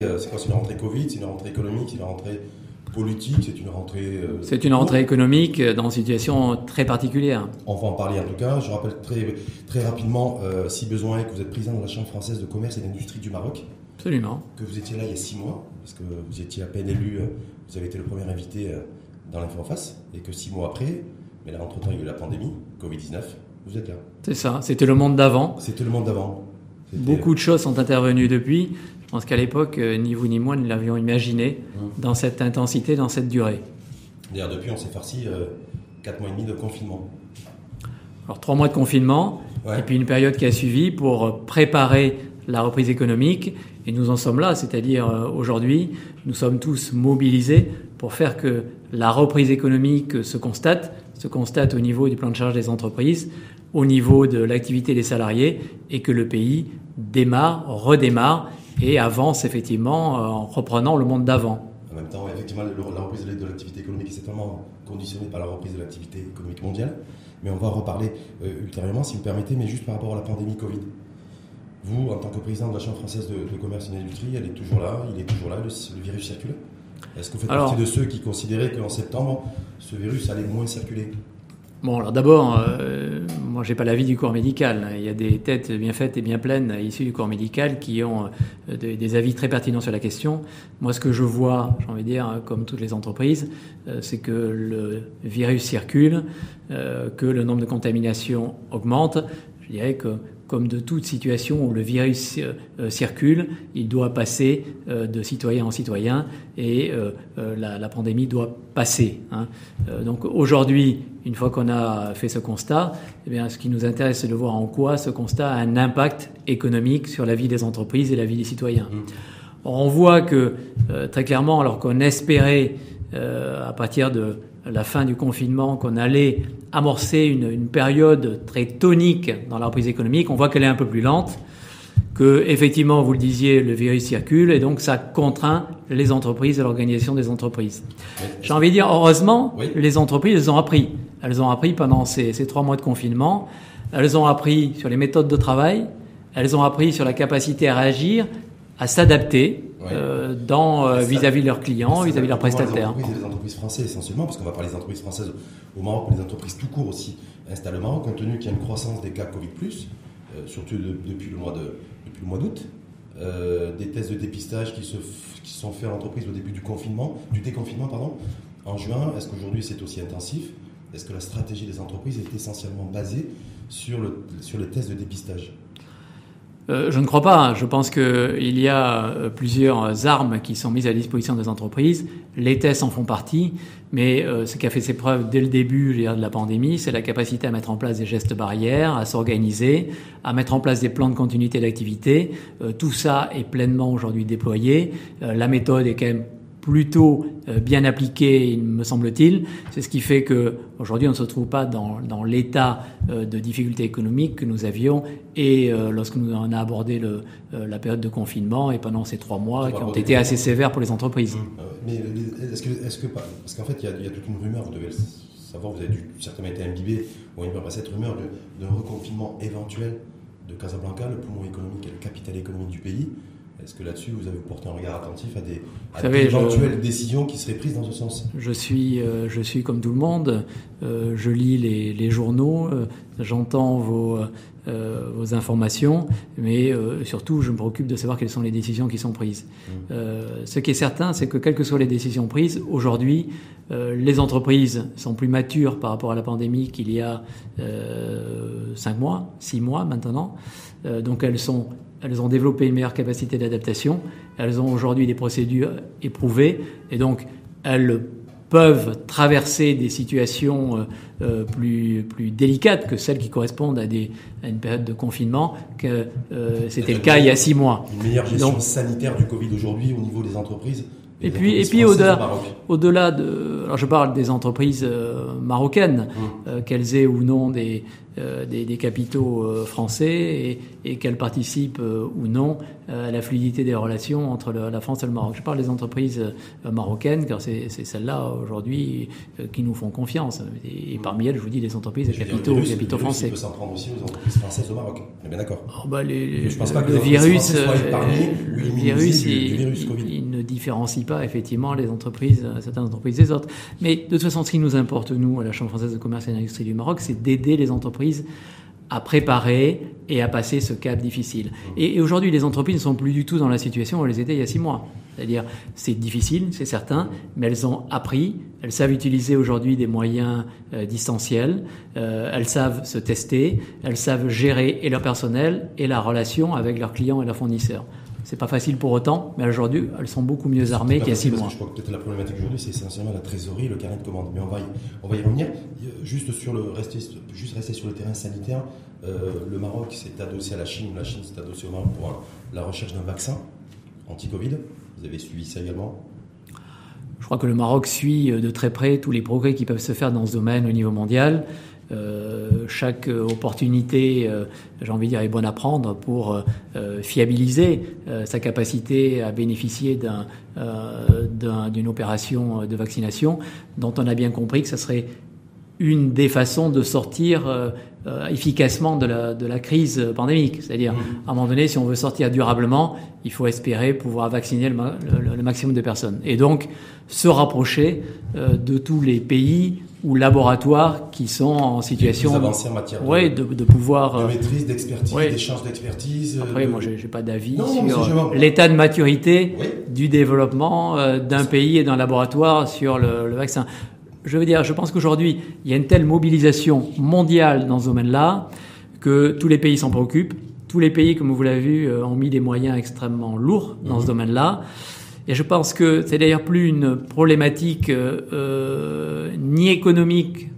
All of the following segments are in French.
c'est quoi C'est une rentrée Covid, c'est une rentrée économique, c'est une rentrée politique, c'est une rentrée. c'est une rentrée économique dans une situation très particulière. On va en parler en tout cas. Je rappelle très, très rapidement, si besoin, que vous êtes président de la Chambre française de commerce et d'industrie du Maroc. Absolument. Que vous étiez là il y a six mois, parce que vous étiez à peine élu, vous avez été le premier invité dans l'info en face, et que six mois après, mais là entre-temps il y a eu la pandémie, Covid-19, vous êtes là. C'est ça, c'était le monde d'avant. C'était le monde d'avant. Beaucoup de choses sont intervenues depuis. Je pense qu'à l'époque, euh, ni vous ni moi ne l'avions imaginé mmh. dans cette intensité, dans cette durée. D'ailleurs, depuis, on s'est farci euh, 4 mois et demi de confinement. Alors, 3 mois de confinement, et puis une période qui a suivi pour préparer la reprise économique. Et nous en sommes là, c'est-à-dire euh, aujourd'hui, nous sommes tous mobilisés pour faire que la reprise économique se constate, se constate au niveau du plan de charge des entreprises, au niveau de l'activité des salariés, et que le pays démarre, redémarre et avance effectivement euh, en reprenant le monde d'avant. En même temps, effectivement, la reprise de l'activité économique est certainement conditionnée par la reprise de l'activité économique mondiale, mais on va en reparler euh, ultérieurement si vous permettez, mais juste par rapport à la pandémie Covid. Vous, en tant que président de la Chambre française de, commerce et d'industrie, elle est toujours là, il est toujours là, le, virus circule Est-ce que vous faites partie de ceux qui considéraient qu'en septembre, ce virus allait moins circuler? Bon, alors d'abord, euh, moi, j'ai pas l'avis du corps médical. Il y a des têtes bien faites et bien pleines issues du corps médical qui ont euh, des, avis très pertinents sur la question. Moi, ce que je vois, j'ai envie de dire, comme toutes les entreprises, euh, c'est que le virus circule, euh, que le nombre de contaminations augmente. Je dirais que comme de toute situation où le virus euh, circule, il doit passer euh, de citoyen en citoyen et euh, la, pandémie doit passer. Hein. donc aujourd'hui, une fois qu'on a fait ce constat, eh bien, ce qui nous intéresse, c'est de voir en quoi ce constat a un impact économique sur la vie des entreprises et la vie des citoyens. Mmh. on voit que très clairement, alors qu'on espérait à partir de la fin du confinement qu'on allait amorcer une, période très tonique dans la reprise économique. On voit qu'elle est un peu plus lente, que effectivement, vous le disiez, le virus circule et donc ça contraint les entreprises et l'organisation des entreprises. J'ai envie de dire, heureusement, les entreprises, elles ont appris. Elles ont appris pendant ces, ces trois mois de confinement. Elles ont appris sur les méthodes de travail. Elles ont appris sur la capacité à réagir, à s'adapter euh, dans euh, vis-à-vis de leurs clients, vis-à-vis de leurs prestataires. Les entreprises, les entreprises françaises essentiellement, parce qu'on va parler des entreprises françaises au Maroc, mais les entreprises tout court aussi installées au Maroc, compte tenu qu'il y a une croissance des cas Covid+, euh, surtout depuis le mois de depuis le mois d'août, des tests de dépistage qui se qui sont faits en entreprise au début du confinement, du déconfinement pardon, en juin. Est-ce qu'aujourd'hui c'est aussi intensif? Est-ce que la stratégie des entreprises est essentiellement basée sur le sur les tests de dépistage? Euh, je ne crois pas. Je pense qu'il y a euh, plusieurs armes qui sont mises à disposition des entreprises. Les tests en font partie, mais euh, ce qui a fait ses preuves dès le début de la pandémie, c'est la capacité à mettre en place des gestes barrières, à s'organiser, à mettre en place des plans de continuité d'activité. tout ça est pleinement aujourd'hui déployé. la méthode est quand même plutôt euh, bien appliqué, me semble-t-il. C'est ce qui fait que aujourd'hui on ne se trouve pas dans, dans l'état euh, de difficulté économique que nous avions et euh, lorsque nous en a abordé le, la période de confinement et pendant ces trois mois qui ont été assez sévères pour les entreprises. Mmh. Mais est-ce que, est-ce que parce qu'en fait il y, a, il y, a, toute une rumeur, vous devez savoir, vous avez dû certainement été imbibé ou une cette rumeur d'un reconfinement éventuel de Casablanca, le poumon économique et le capital économique du pays. Est-ce que là-dessus, vous avez porté un regard attentif à des, éventuelles décisions qui seraient prises dans ce sens? Je suis, euh, je suis comme tout le monde. Euh, je lis les, journaux, euh, j'entends vos, vos informations, mais surtout, je me préoccupe de savoir quelles sont les décisions qui sont prises. Mmh. ce qui est certain, c'est que quelles que soient les décisions prises, aujourd'hui, les entreprises sont plus matures par rapport à la pandémie qu'il y a cinq mois, six mois maintenant. donc elles sont elles ont développé une meilleure capacité d'adaptation, elles ont aujourd'hui des procédures éprouvées, et donc elles peuvent traverser des situations euh, euh, plus, plus délicates que celles qui correspondent à, des, à une période de confinement, que euh, c'était le cas il y a six mois. Une meilleure gestion sanitaire du Covid aujourd'hui au niveau des entreprises Et puis, et puis au-delà, au-delà de, alors je parle des entreprises marocaines, mmh. qu'elles aient ou non des, euh, des, des, capitaux euh, français et, et qu'elles participent euh, ou non à la fluidité des relations entre le, la France et le Maroc. Je parle des entreprises marocaines car c'est celles-là aujourd'hui qui nous font confiance. Et, parmi elles, je vous dis, les entreprises et capitaux, virus, capitaux le français. Il peut s'en prendre aussi aux entreprises françaises au Maroc. On est bien d'accord. Oh bah les, je pense pas que le virus, le virus, du, il, différencie pas effectivement les entreprises, certaines entreprises des autres. Mais de toute façon, ce qui nous importe nous à la Chambre française de commerce et d'industrie du Maroc, c'est d'aider les entreprises à préparer et à passer ce cap difficile. Et, et aujourd'hui, les entreprises ne sont plus du tout dans la situation où elles étaient il y a six mois. C'est-à-dire, c'est difficile, c'est certain, mais elles ont appris, elles savent utiliser aujourd'hui des moyens euh, distanciels, euh, elles savent se tester, elles savent gérer et leur personnel et la relation avec leurs clients et leurs fournisseurs. C'est pas facile pour autant, mais aujourd'hui, elles sont beaucoup mieux armées qu'il y a six mois. Je crois que peut-être la problématique aujourd'hui, c'est essentiellement la trésorerie, le carnet de commande. Mais on va y, on va y revenir. Juste sur le rester, juste rester sur le terrain sanitaire. Euh, le Maroc s'est adossé à la Chine, la Chine s'est adossée au Maroc pour un, la recherche d'un vaccin anti-Covid. Vous avez suivi ça également? Je crois que le Maroc suit de très près tous les progrès qui peuvent se faire dans ce domaine au niveau mondial. Euh, chaque opportunité, euh, j'ai envie de dire, est bonne à prendre pour euh, fiabiliser sa capacité à bénéficier d'une un, opération de vaccination dont on a bien compris que ce serait une des façons de sortir efficacement de la, de la crise pandémique. C'est-à-dire, à un moment donné, si on veut sortir durablement, il faut espérer pouvoir vacciner le, le, le maximum de personnes. Et donc, se rapprocher de tous les pays ou laboratoires qui sont en situation en matière de, ouais, de, de pouvoir de maîtrise, d'expertise, ouais. d'échange d'expertise. Après, de... moi, j'ai pas d'avis sur l'état de maturité oui. du développement euh, d'un pays et d'un laboratoire sur le, le, vaccin. Je veux dire, je pense qu'aujourd'hui, il y a une telle mobilisation mondiale dans ce domaine-là que tous les pays s'en préoccupent. Tous les pays, comme vous l'avez vu, ont mis des moyens extrêmement lourds dans mmh. ce domaine-là. Et je pense que c'est d'ailleurs plus une problématique euh, ni économique,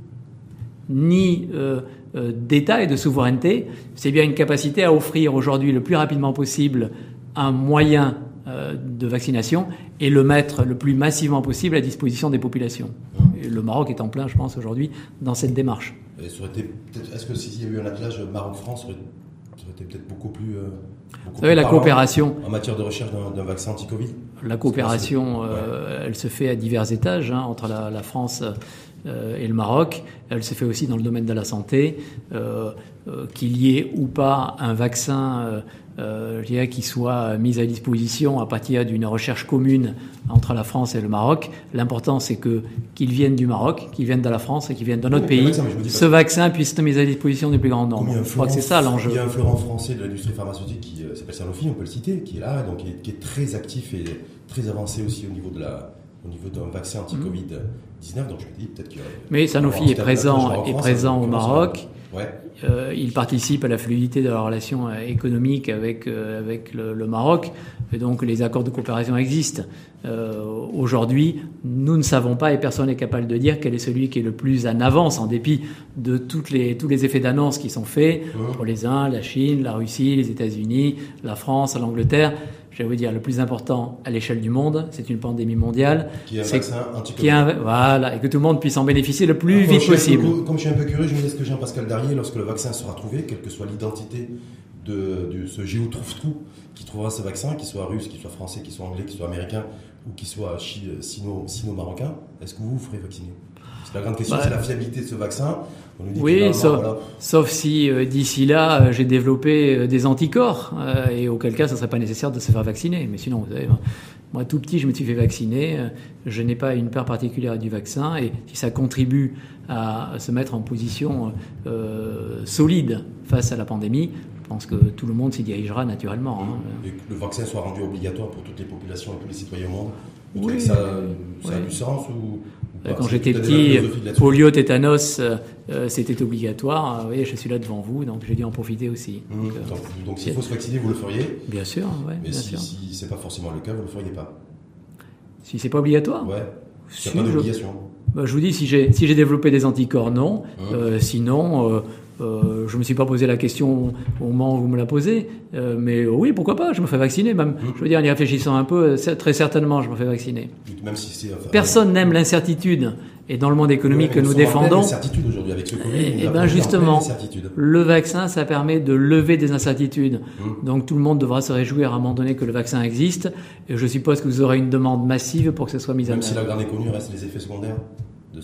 ni euh, euh, d'État et de souveraineté. C'est bien une capacité à offrir aujourd'hui le plus rapidement possible un moyen euh, de vaccination et le mettre le plus massivement possible à disposition des populations. Et le Maroc est en plein, je pense, aujourd'hui, dans cette démarche. Est-ce que s'il y a eu un attelage Maroc-France, ça aurait été peut-être beaucoup plus... Euh, beaucoup Vous savez, la coopération... En matière de recherche d'un vaccin anti-Covid? La coopération, euh, elle se fait à divers étages, hein, entre la, la France euh, et le Maroc. Elle se fait aussi dans le domaine de la santé. Euh, qu'il y ait ou pas un vaccin je dirais, qui soit mis à disposition à partir d'une recherche commune entre la France et le Maroc. L'important, c'est que qu'il vienne du Maroc, qu'il vienne de la France et qu'il vienne de notre pays. Vaccin, ce vaccin puisse être mis à disposition du plus grand nombre. Je crois que c'est ça l'enjeu. Il y a un fleuron français de l'industrie pharmaceutique qui euh, s'appelle Sanofi, on peut le citer, qui est là, donc qui est, qui est, très actif et très avancé aussi au niveau de la au niveau d'un vaccin anti-Covid 19. Donc je me dis peut-être que. Mais Sanofi est présent est présent au Maroc. Ouais. Euh, il participe à la fluidité de la relation économique avec, euh, avec le, le, Maroc, et donc les accords de coopération existent. Euh, Aujourd'hui, nous ne savons pas, et personne n'est capable de dire quel est celui qui est le plus en avance, en dépit de toutes les, tous les effets d'annonce qui sont faits mmh. pour les uns, la Chine, la Russie, les États-Unis, la France, l'Angleterre je vais vous dire, le plus important à l'échelle du monde, c'est une pandémie mondiale. Qui est un vaccin qui est un, Voilà, et que tout le monde puisse en bénéficier le plus Alors, vite possible. Peu, comme je suis un peu curieux, je me laisse que Jean-Pascal Darrier, lorsque le vaccin sera trouvé, quelle que soit l'identité de, de, ce géo trouve-tout qui trouvera ce vaccin, qu'il soit russe, qu'il soit français, qu'il soit anglais, qu'il soit américain ou qu'il soit sino-marocain, est-ce que vous vous ferez vacciner? La grande question, bah, c'est la fiabilité de ce vaccin. oui, là, sauf, voilà. sauf, si euh, d'ici là euh, j'ai développé euh, des anticorps, et auquel cas ce ne serait pas nécessaire de se faire vacciner. Mais sinon, vous savez, moi tout petit je me suis fait vacciner, je n'ai pas une peur particulière du vaccin, et si ça contribue à se mettre en position solide face à la pandémie, je pense que tout le monde s'y dirigera naturellement. Hein. Et que le vaccin soit rendu obligatoire pour toutes les populations et tous les citoyens au monde, vous oui, que ça, ça oui. a du sens ou quand j'étais petit, polio, tétanos, euh, c'était obligatoire. Vous voyez, je suis là devant vous, donc j'ai dû en profiter aussi. Mmh, donc, donc s'il faut se vacciner, vous le feriez? Bien sûr, ouais, Mais bien si, sûr. si c'est pas forcément le cas, vous le feriez pas Si c'est pas obligatoire? Ouais. Il n'y a pas d'obligation. Je... Bah, je vous dis, si j'ai si développé des anticorps, non. Mmh. Euh, sinon, euh, Euh, je me suis pas posé la question au moment où vous me la posez, euh, mais oui, pourquoi pas Je me fais vacciner, même. Mmh. Je veux dire, en y réfléchissant un peu, très certainement, je me fais vacciner. Même si Personne n'aime l'incertitude. Et dans le monde économique que nous défendons, aujourd'hui avec ce Covid, et, ben justement, le vaccin, ça permet de lever des incertitudes. Mmh. Donc tout le monde devra se réjouir à un moment donné que le vaccin existe. Et je suppose que vous aurez une demande massive pour que ce soit mis en œuvre. Même si la grande connue reste les effets secondaires de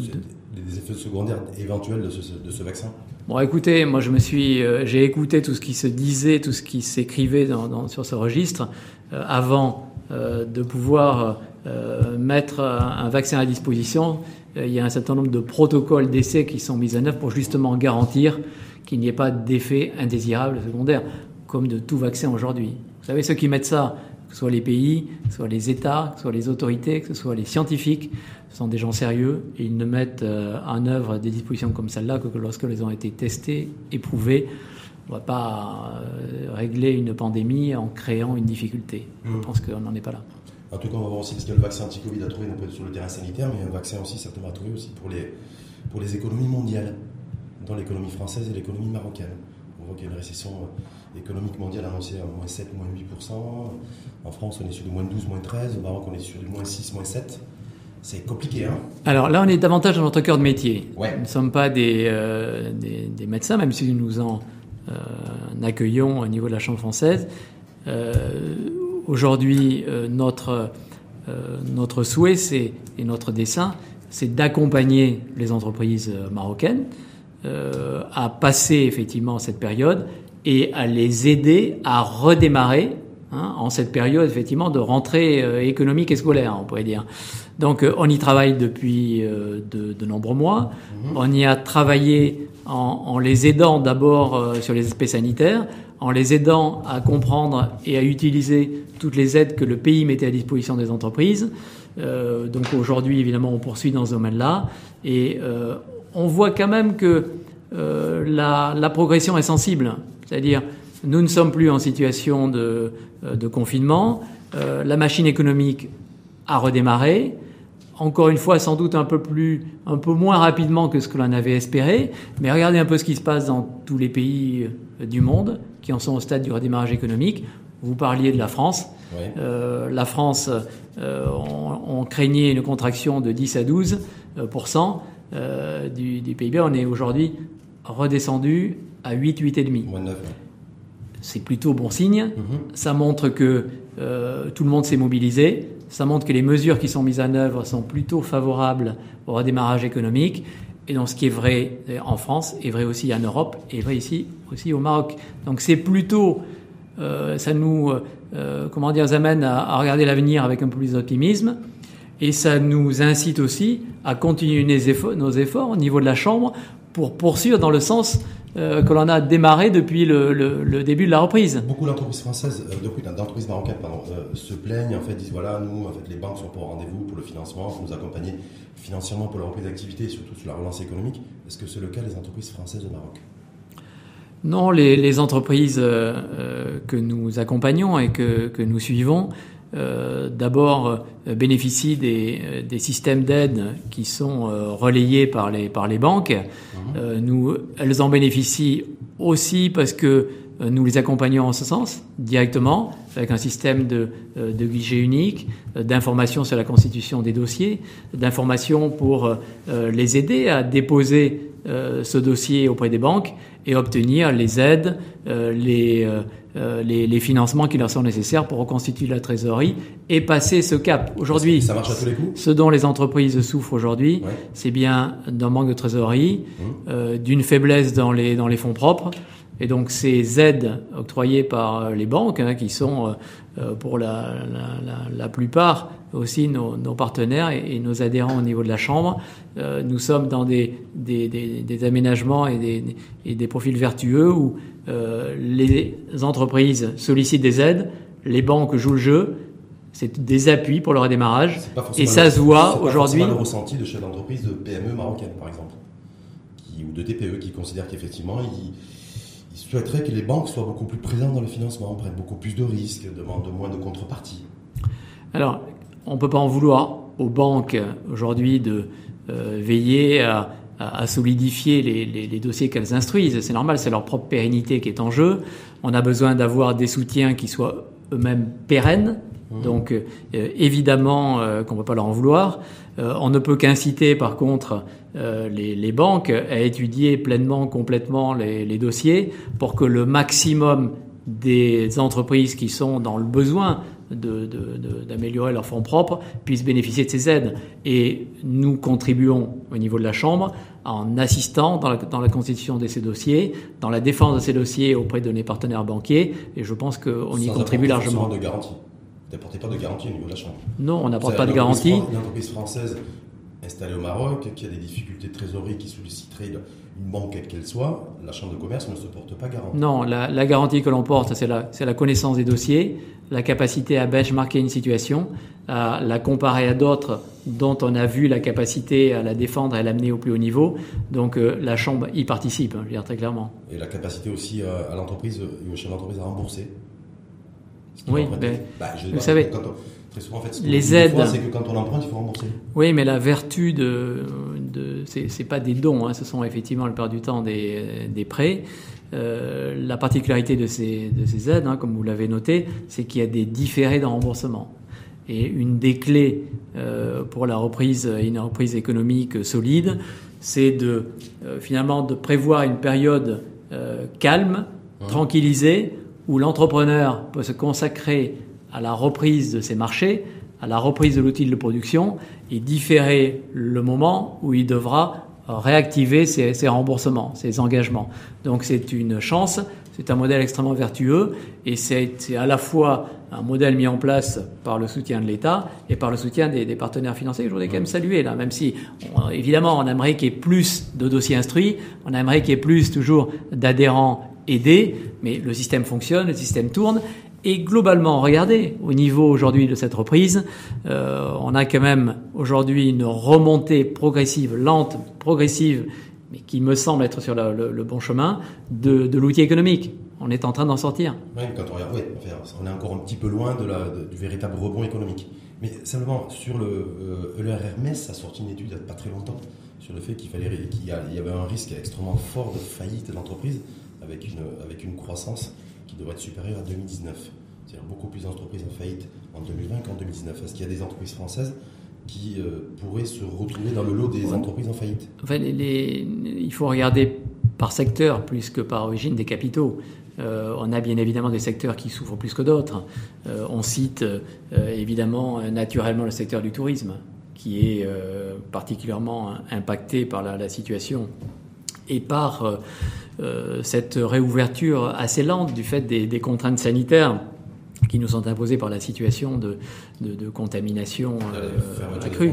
les effets secondaires éventuels de ce, vaccin Bon, écoutez, moi je me suis, euh, j'ai écouté tout ce qui se disait, tout ce qui s'écrivait sur ce registre euh, avant euh, de pouvoir mettre un, vaccin à disposition. il y a un certain nombre de protocoles d'essai qui sont mis en œuvre pour justement garantir qu'il n'y ait pas d'effets indésirables secondaires, comme de tout vaccin aujourd'hui. Vous savez, ceux qui mettent ça, que ce soit les pays, que ce soit les États, que ce soit les autorités, que ce soit les scientifiques, ce sont des gens sérieux et ils ne mettent euh, en œuvre des dispositions comme celle-là que lorsqu'elles ont été testées, éprouvées. On ne va pas euh, régler une pandémie en créant une difficulté. Je mmh. pense qu'on n'en est pas là. En tout cas, on va voir aussi ce que le vaccin anti-Covid a trouvé sur le terrain sanitaire, mais un vaccin aussi certainement à trouver aussi pour les, pour les économies mondiales, dans l'économie française et l'économie marocaine. On voit qu'il y a une récession euh, économique mondiale annoncée à moins 7, moins 8%. En France, on est sur du moins 12, moins 13. Au Maroc, on est sur du moins 6, moins 7. C'est compliqué, hein Alors là, on est davantage dans notre cœur de métier. Nous ne sommes pas des, euh, des, médecins, même si nous en euh, accueillons au niveau de la Chambre française. Euh, aujourd'hui, notre, notre souhait et notre dessein, c'est d'accompagner les entreprises marocaines à passer effectivement cette période et à les aider à redémarrer hein, en cette période effectivement de rentrée économique et scolaire, on pourrait dire. Donc euh, on y travaille depuis euh, de, nombreux mois. Mhm. On y a travaillé en, les aidant d'abord euh, sur les aspects sanitaires, en les aidant à comprendre et à utiliser toutes les aides que le pays mettait à disposition des entreprises. donc aujourd'hui, évidemment, on poursuit dans ce domaine-là. Et on voit quand même que la, la, progression est sensible. C'est-à-dire, nous ne sommes plus en situation de, de confinement. la machine économique a redémarré encore une fois, sans doute un peu plus, un peu moins rapidement que ce que l'on avait espéré. Mais regardez un peu ce qui se passe dans tous les pays euh, du monde qui en sont au stade du redémarrage économique. Vous parliez de la France. Euh, la France, euh, on, craignait une contraction de 10 à 12 euh, du, du, PIB. On est aujourd'hui redescendu à 8, 8,5. C'est plutôt bon signe. Mm-hmm. Ça montre que tout le monde s'est mobilisé ça montre que les mesures qui sont mises en œuvre sont plutôt favorables au redémarrage économique. Et donc, ce qui est vrai en France est vrai aussi en Europe et vrai ici aussi au Maroc. Donc, c'est plutôt, euh, ça nous, euh, comment dire, amène à, regarder l'avenir avec un peu plus d'optimisme. Et ça nous incite aussi à continuer nos efforts, au niveau de la Chambre pour poursuivre dans le sens euh, que l'on a démarré depuis le, début de la reprise. Beaucoup d'entreprises françaises, euh, d'entreprises marocaines, pardon, euh, se plaignent, en fait, disent voilà, nous, en fait, les banques sont pas au rendez-vous pour le financement, pour nous accompagner financièrement pour la reprise d'activité, surtout sur la relance économique. Est-ce que c'est le cas des entreprises françaises au Maroc? Non, les, entreprises que nous accompagnons et que, que nous suivons euh, d'abord euh, bénéficient des, euh, des systèmes d'aide qui sont relayés par les, par les banques. Mhm. nous, elles en bénéficient aussi parce que nous les accompagnons en ce sens directement avec un système de, de guichet unique, d'information sur la constitution des dossiers, d'information pour les aider à déposer ce dossier auprès des banques et obtenir les aides, les euh, les, financements qui leur sont nécessaires pour reconstituer la trésorerie et passer ce cap. Aujourd'hui, ce dont les entreprises souffrent aujourd'hui, c'est bien d'un manque de trésorerie, mmh. euh, d'une faiblesse dans les, dans les fonds propres. Et donc ces aides octroyées par euh, les banques, hein, qui sont pour la, la, la, plupart aussi nos, nos partenaires et, nos adhérents au niveau de la Chambre, nous sommes dans des, des, des, des aménagements et des, et des profils vertueux où les entreprises sollicitent des aides, les banques jouent le jeu, c'est des appuis pour leur redémarrage. Et ça se voit aujourd'hui. C'est le ressenti de chefs d'entreprise de PME marocaines, par exemple, ou de TPE, qui considèrent qu'effectivement, ils, souhaiteraient que les banques soient beaucoup plus présentes dans le financement, prennent beaucoup plus de risques, demandent moins de contrepartie. Alors, on ne peut pas en vouloir aux banques aujourd'hui de euh, veiller à à, solidifier les, dossiers qu'elles instruisent. C'est normal, c'est leur propre pérennité qui est en jeu. On a besoin d'avoir des soutiens qui soient eux-mêmes pérennes. Mmh. Donc euh, évidemment euh, qu'on ne peut pas leur en vouloir. Euh, on ne peut qu'inciter par contre les, banques à étudier pleinement, complètement les, dossiers pour que le maximum des entreprises qui sont dans le besoin d'améliorer leurs fonds propres puissent bénéficier de ces aides. Et nous contribuons au niveau de la Chambre en assistant dans la, constitution de ces dossiers, dans la défense de ces dossiers auprès de nos partenaires banquiers, et je pense qu'on y contribue largement. de garantie. Vous n'apportez pas de garantie au niveau de la Chambre Non, on n'apporte pas de garantie. Une entreprise française installée au Maroc, qui a des difficultés de trésorerie, qui solliciterait une banque quelle qu'elle soit, la Chambre de commerce ne se porte pas garant. Non, la, garantie que l'on porte, c'est la, la, connaissance des dossiers, la capacité à benchmarker une situation, à la comparer à d'autres dont on a vu la capacité à la défendre et à l'amener au plus haut niveau. Donc euh, la Chambre y participe, hein, je veux dire très clairement. Et la capacité aussi euh, à l'entreprise et au chef d'entreprise à rembourser. Oui, mais bah, vous savez, souvent, en fait, les aides, c'est que quand on emprunte, il faut rembourser. Oui, mais la vertu de, de c'est pas des dons, hein, ce sont effectivement le plupart du temps des, des prêts. Euh, la particularité de ces, de ces aides, hein, comme vous l'avez noté, c'est qu'il y a des différés de remboursement. Et une des clés euh, pour la reprise, une reprise économique solide, c'est de euh, finalement de prévoir une période calme, mmh. tranquillisée, où l'entrepreneur peut se consacrer à la reprise de ses marchés, à la reprise de l'outil de production et différer le moment où il devra réactiver ses, remboursements, ses engagements. Donc c'est une chance, c'est un modèle extrêmement vertueux et c'est à la fois un modèle mis en place par le soutien de l'État et par le soutien des, partenaires financiers. Je voudrais quand même saluer là, même si évidemment on aimerait qu'il y ait plus de dossiers instruits, on aimerait qu'il y ait plus toujours d'adhérents aidés, mais le système fonctionne, le système tourne et globalement, regardez, au niveau aujourd'hui de cette reprise, euh, on a quand même aujourd'hui une remontée progressive, lente, progressive, mais qui me semble être sur le, bon chemin, de, l'outil économique. On est en train d'en sortir. Oui, quand on regarde, oui, on est encore un petit peu loin de la, du véritable rebond économique. Mais simplement, sur le euh, Hermès a sorti une étude il n'y a pas très longtemps sur le fait qu'il y, avait un risque extrêmement fort de faillite d'entreprise avec avec une croissance qui devrait être supérieur à 2019. C'est-à-dire beaucoup plus d'entreprises en faillite en 2020 qu'en 2019. Est-ce qu'il y a des entreprises françaises qui euh, pourraient se retrouver dans le lot des entreprises en faillite? Enfin, Il faut regarder par secteur plus que par origine des capitaux. Euh, on a bien évidemment des secteurs qui souffrent plus que d'autres. Euh, on cite évidemment naturellement le secteur du tourisme, qui est particulièrement impacté par la, la situation et par cette réouverture assez lente du fait des, des, contraintes sanitaires qui nous sont imposées par la situation de, de, de contamination euh, accrue.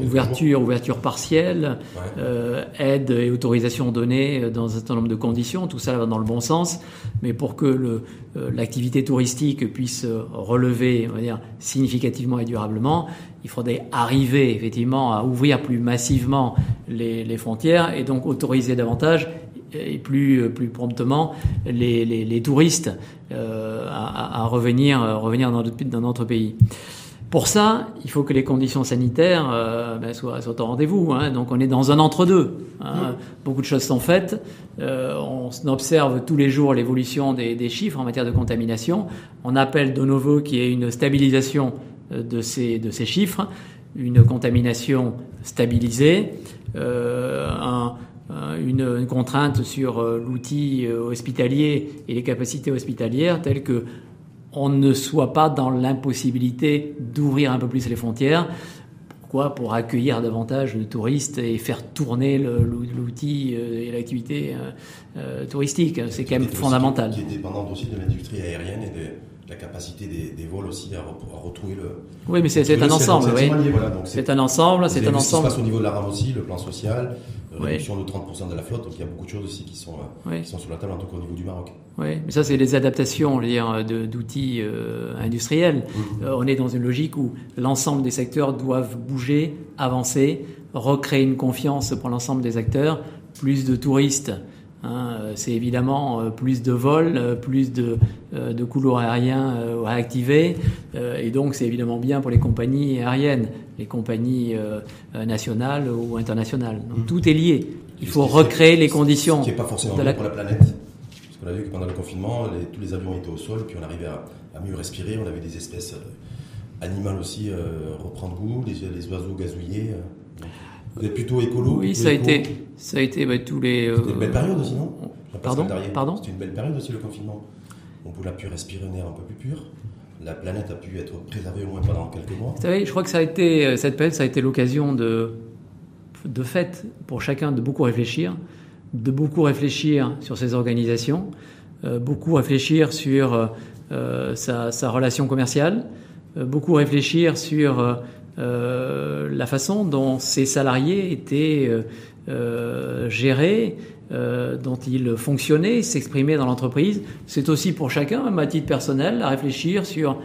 ouverture, ouverture partielle, euh, aide et autorisation donnée dans un certain nombre de conditions, tout ça va dans le bon sens, mais pour que euh, l'activité touristique puisse relever, on va dire, significativement et durablement, il faudrait arriver effectivement à ouvrir plus massivement les, les frontières et donc autoriser davantage et plus, plus promptement les, les, les touristes euh, à, à, revenir, revenir dans, notre, dans notre pays. Pour ça, il faut que les conditions sanitaires euh, ben, soient, soient, au rendez-vous. Hein. Donc on est dans un entre-deux. Hein. Beaucoup de choses sont faites. Euh, on observe tous les jours l'évolution des, des, chiffres en matière de contamination. On appelle de nouveau qu'il y ait une stabilisation euh, de ces, de ces chiffres, une contamination stabilisée, euh, un, euh, une, contrainte sur euh, l'outil euh, hospitalier et les capacités hospitalières telles que on ne soit pas dans l'impossibilité d'ouvrir un peu plus les frontières. Pourquoi? Pour accueillir davantage de touristes et faire tourner l'outil et l'activité touristique. C'est quand même fondamental. Qui est dépendante aussi de l'industrie aérienne et de la capacité des, vols aussi à, retrouver le. Oui, mais c'est un ensemble. Oui. c'est un ensemble. C'est un ensemble. Ce qui se passe au niveau de la rame aussi, le plan social, réduction de 30% de la flotte. Donc il y a beaucoup de choses aussi qui sont, euh, qui sont sur la table, en tout cas au niveau du Maroc. Oui, mais ça, c'est les adaptations d'outils euh, industriels. Mmh. Euh, on est dans une logique où l'ensemble des secteurs doivent bouger, avancer, recréer une confiance pour l'ensemble des acteurs, plus de touristes. Hein, c'est évidemment plus de vols, plus de, de couloirs aériens réactivés, et donc c'est évidemment bien pour les compagnies aériennes, les compagnies nationales ou internationales. Donc, mmh. tout est lié. Il faut recréer les conditions. Ce qui n'est pas forcément pour la planète. Parce qu'on a vu que pendant le confinement, tous les avions étaient au sol, puis on arrivait à, à mieux respirer. On avait des espèces animales aussi reprendre goût, les, les oiseaux gazouillés. Vous êtes plutôt écolo Oui, ça a, été, ça a été bah, tous les. C'était une belle période aussi, non? Pardon, Pardon C'était une belle période aussi le confinement. On pouvait pu respirer un air un peu plus pur. La planète a pu être préservée au moins pendant quelques mois. Vous savez, je crois que ça a été, euh, cette période, ça a été l'occasion de, de fait pour chacun de beaucoup réfléchir, de beaucoup réfléchir sur ses organisations, euh, beaucoup réfléchir sur euh, sa, sa, relation commerciale, beaucoup réfléchir sur la façon dont ces salariés étaient euh, euh, dont ils fonctionnaient, s'exprimaient dans l'entreprise. C'est aussi pour chacun, même à titre personnel, à réfléchir sur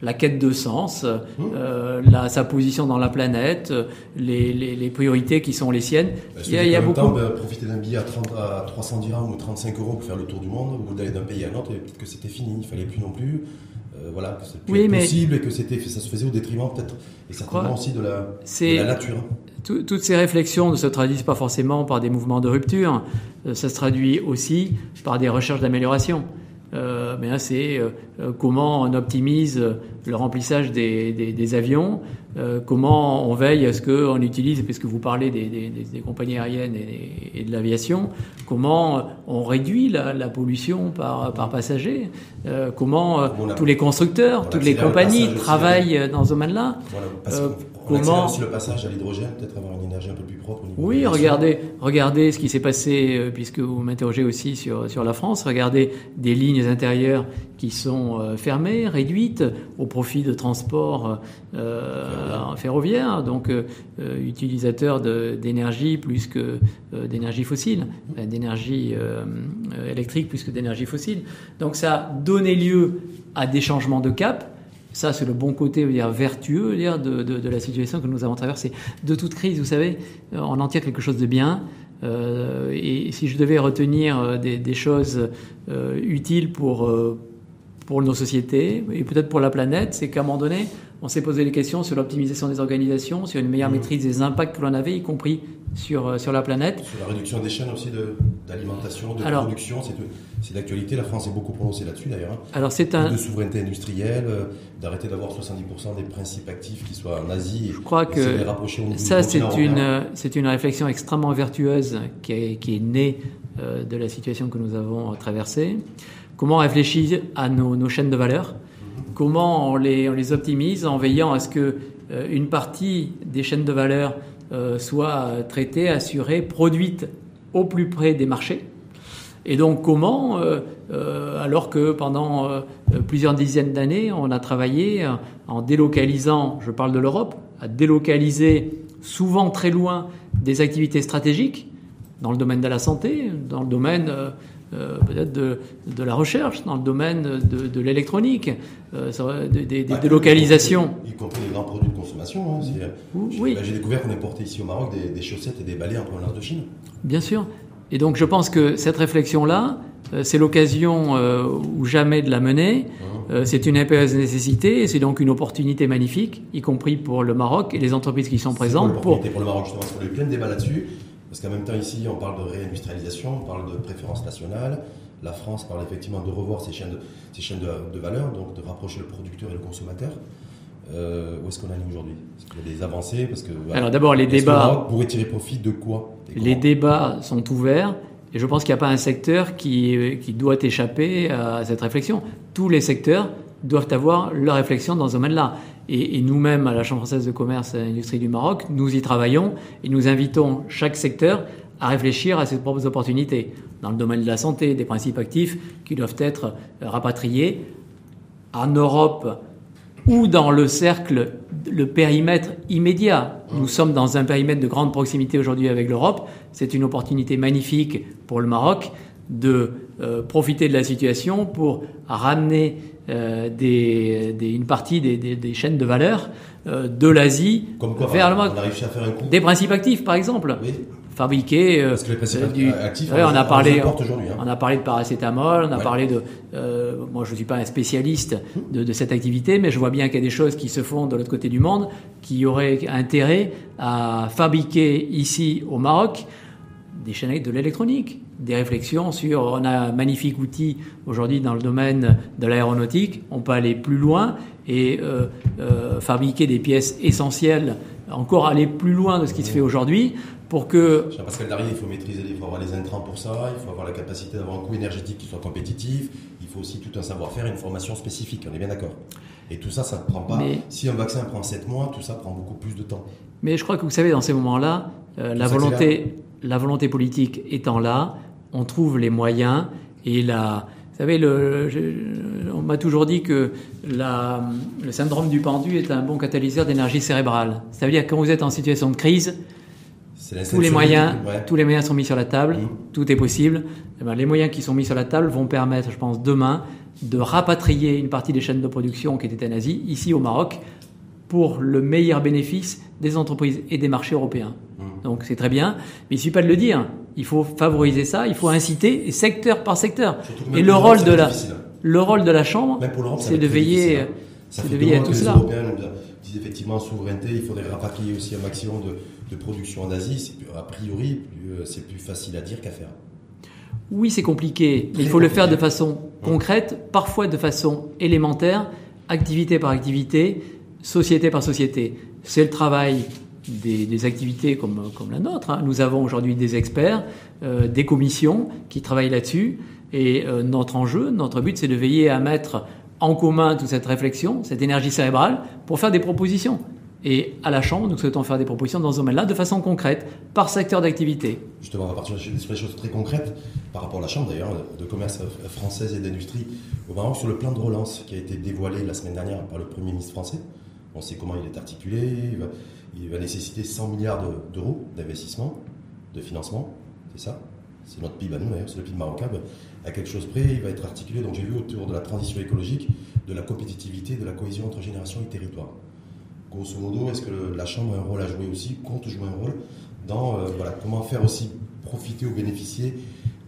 la quête de sens, mmh. sa position dans la planète, les, priorités qui sont les siennes. il y a, beaucoup. Temps, ben, profiter d'un billet à, 30, à 300 dirhams ou 35 euros pour faire le tour du monde, ou d'aller d'un pays à un autre, peut-être que c'était fini, il fallait plus non plus. Voilà, que c'était possible et que c'était, ça se faisait au détriment peut-être et certainement aussi de la, la nature. toutes ces réflexions ne se traduisent pas forcément par des mouvements de rupture, euh, ça se traduit aussi par des recherches d'amélioration. Euh, c'est euh, comment on optimise le remplissage des, des, des avions, euh, comment on veille à ce qu'on utilise, puisque vous parlez des, des compagnies aériennes et, et de l'aviation, comment on réduit la, la pollution par, par passager, euh, comment tous les constructeurs, toutes les compagnies travaillent dans ce domaine-là. Voilà, comment aussi le passage à l'hydrogène, peut-être avoir une énergie un peu plus propre. oui, regardez, regardez ce qui s'est passé, puisque vous m'interrogez aussi sur, sur la France, regardez des lignes intérieures qui sont fermées, réduites, au profit de transports euh, ferroviaires, donc euh, utilisateurs d'énergie plus que euh, d'énergie fossile, d'énergie électrique plus que d'énergie fossile. Donc ça a donné lieu à des changements de cap. Ça, c'est le bon côté dire, vertueux dire, de, la situation que nous avons traversée. De toute crise, vous savez, on en tire quelque chose de bien. Euh, et si je devais retenir des, des choses euh, utiles pour, pour nos sociétés et peut-être pour la planète, c'est qu'à un moment donné, on s'est posé les questions sur l'optimisation des organisations, sur une meilleure mmh. maîtrise des impacts que l'on avait, y compris sur, euh, sur la planète. Sur la réduction des chaînes aussi d'alimentation, de, production, c'est d'actualité. La France est beaucoup prononcée là-dessus d'ailleurs. Hein. Alors c'est un... De souveraineté industrielle, euh, d'arrêter d'avoir 70% des principes actifs qui soient en Asie. Je crois que ça c'est une, c'est une réflexion extrêmement vertueuse qui est, qui est née euh, de la situation que nous avons traversée. Comment réfléchir à nos, nos chaînes de valeur? Comment on les, optimise en veillant à ce que euh, une partie des chaînes de valeur euh, soit traitée, assurée, produite au plus près des marchés. Et donc comment, euh, alors que pendant plusieurs dizaines d'années, on a travaillé en délocalisant, je parle de l'Europe, à délocaliser souvent très loin des activités stratégiques dans le domaine de la santé, dans le domaine euh, peut-être de, de, la recherche dans le domaine de, de l'électronique, euh, des, des, des localisations. Y compris les grands produits de consommation. Hein, oui. J'ai découvert qu'on importait ici au Maroc des, chaussettes et des balais en provenance de Chine. Bien sûr. Et donc je pense que cette réflexion-là, euh, c'est l'occasion euh, ou jamais de la mener. Mmh. c'est une impérieuse nécessité et c'est donc une opportunité magnifique, y compris pour le Maroc et les entreprises qui sont présentes. Pour, pour le Maroc, justement, parce qu'on a eu plein de débats là-dessus. Parce qu'en même temps, ici, on parle de réindustrialisation, on parle de préférence nationale. La France parle effectivement de revoir ses chaînes de, ses chaînes de, valeur, donc de rapprocher le producteur et le consommateur. Euh, où est-ce qu'on en est aujourd'hui? Est-ce qu'il y a des avancées? Parce que, Alors d'abord, les débats... pourrait tirer profit de quoi Les débats sont ouverts. Et je pense qu'il n'y a pas un secteur qui, qui doit échapper à cette réflexion. Tous les secteurs doivent avoir leur réflexion dans ce domaine-là. Et, nous-mêmes, à la Chambre française de commerce et d'industrie du Maroc, nous y travaillons et nous invitons chaque secteur à réfléchir à ses propres opportunités dans le domaine de la santé, des principes actifs qui doivent être rapatriés en Europe ou dans le cercle, le périmètre immédiat. Nous sommes dans un périmètre de grande proximité aujourd'hui avec l'Europe. C'est une opportunité magnifique pour le Maroc de euh, profiter de la situation pour ramener euh, des, des, une partie des, des, chaînes de valeur euh, de l'Asie vers le Des principes actifs, par exemple. fabriquer. Parce que les principes actifs, on, a parlé, hein. on a parlé de paracétamol, on a parlé de. moi, je ne suis pas un spécialiste de, de, cette activité, mais je vois bien qu'il y a des choses qui se font de l'autre côté du monde qui auraient intérêt à fabriquer ici au Maroc des chaînes de l'électronique, des réflexions sur on a un magnifique outil aujourd'hui dans le domaine de l'aéronautique, on peut aller plus loin et euh, euh, fabriquer des pièces essentielles, encore aller plus loin de ce qui se fait aujourd'hui pour que. Pascal Darrier, il faut maîtriser, il faut avoir les intrants pour ça, il faut avoir la capacité d'avoir un coût énergétique qui soit compétitif, il faut aussi tout un savoir-faire, une formation spécifique, on est bien d'accord. Et tout ça, ça ne prend pas. Si un vaccin prend 7 mois, tout ça prend beaucoup plus de temps. Mais je crois que vous savez, dans ces moments-là, euh, la volonté, la volonté politique étant là, on trouve les moyens et la. Vous savez, le, on m'a toujours dit que la, le syndrome du pendu est un bon catalyseur d'énergie cérébrale. Ça veut dire que quand vous êtes en situation de crise, tous les moyens, tous les moyens sont mis sur la table, mmh. tout est possible. Eh ben, les moyens qui sont mis sur la table vont permettre, je pense, demain, de rapatrier une partie des chaînes de production qui étaient en Asie, ici au Maroc, pour le meilleur bénéfice des entreprises et des marchés européens. Mmh. Donc c'est très bien, mais il suffit pas de le dire. Il faut favoriser ça, il faut inciter secteur par secteur. Et le rôle de la, le rôle de la chambre, c'est de veiller, hein. c'est de veiller à tout cela. Disent effectivement souveraineté, il faudrait rapatrier aussi un maximum de, production en Asie. A priori, euh, c'est plus facile à dire qu'à faire. Oui, c'est compliqué, mais il faut le faire de façon concrète, parfois de façon élémentaire, activité par activité, société par société. C'est le travail des, activités comme, la nôtre. Hein. Nous avons aujourd'hui des experts, euh, des commissions qui travaillent là-dessus. Et euh, notre enjeu, notre but, c'est de veiller à mettre en commun toute cette réflexion, cette énergie cérébrale, pour faire des propositions. Et à la Chambre, nous souhaitons faire des propositions dans ce domaine-là de façon concrète, par secteur d'activité. Justement, on va partir sur des choses très concrètes par rapport à la Chambre d'ailleurs de commerce française et d'industrie au Maroc sur le plan de relance qui a été dévoilé la semaine dernière par le Premier ministre français. On sait comment il est articulé. Il va, nécessiter 100 milliards d'euros d'investissement, de financement. C'est ça? C'est notre PIB à nous d'ailleurs, c'est le PIB marocain. À quelque chose près, il va être articulé, donc j'ai vu autour de la transition écologique, de la compétitivité, de la cohésion entre générations et territoires. Grosso modo, est-ce que la Chambre a un rôle à jouer aussi, compte jouer un rôle dans euh, comment faire aussi profiter ou bénéficier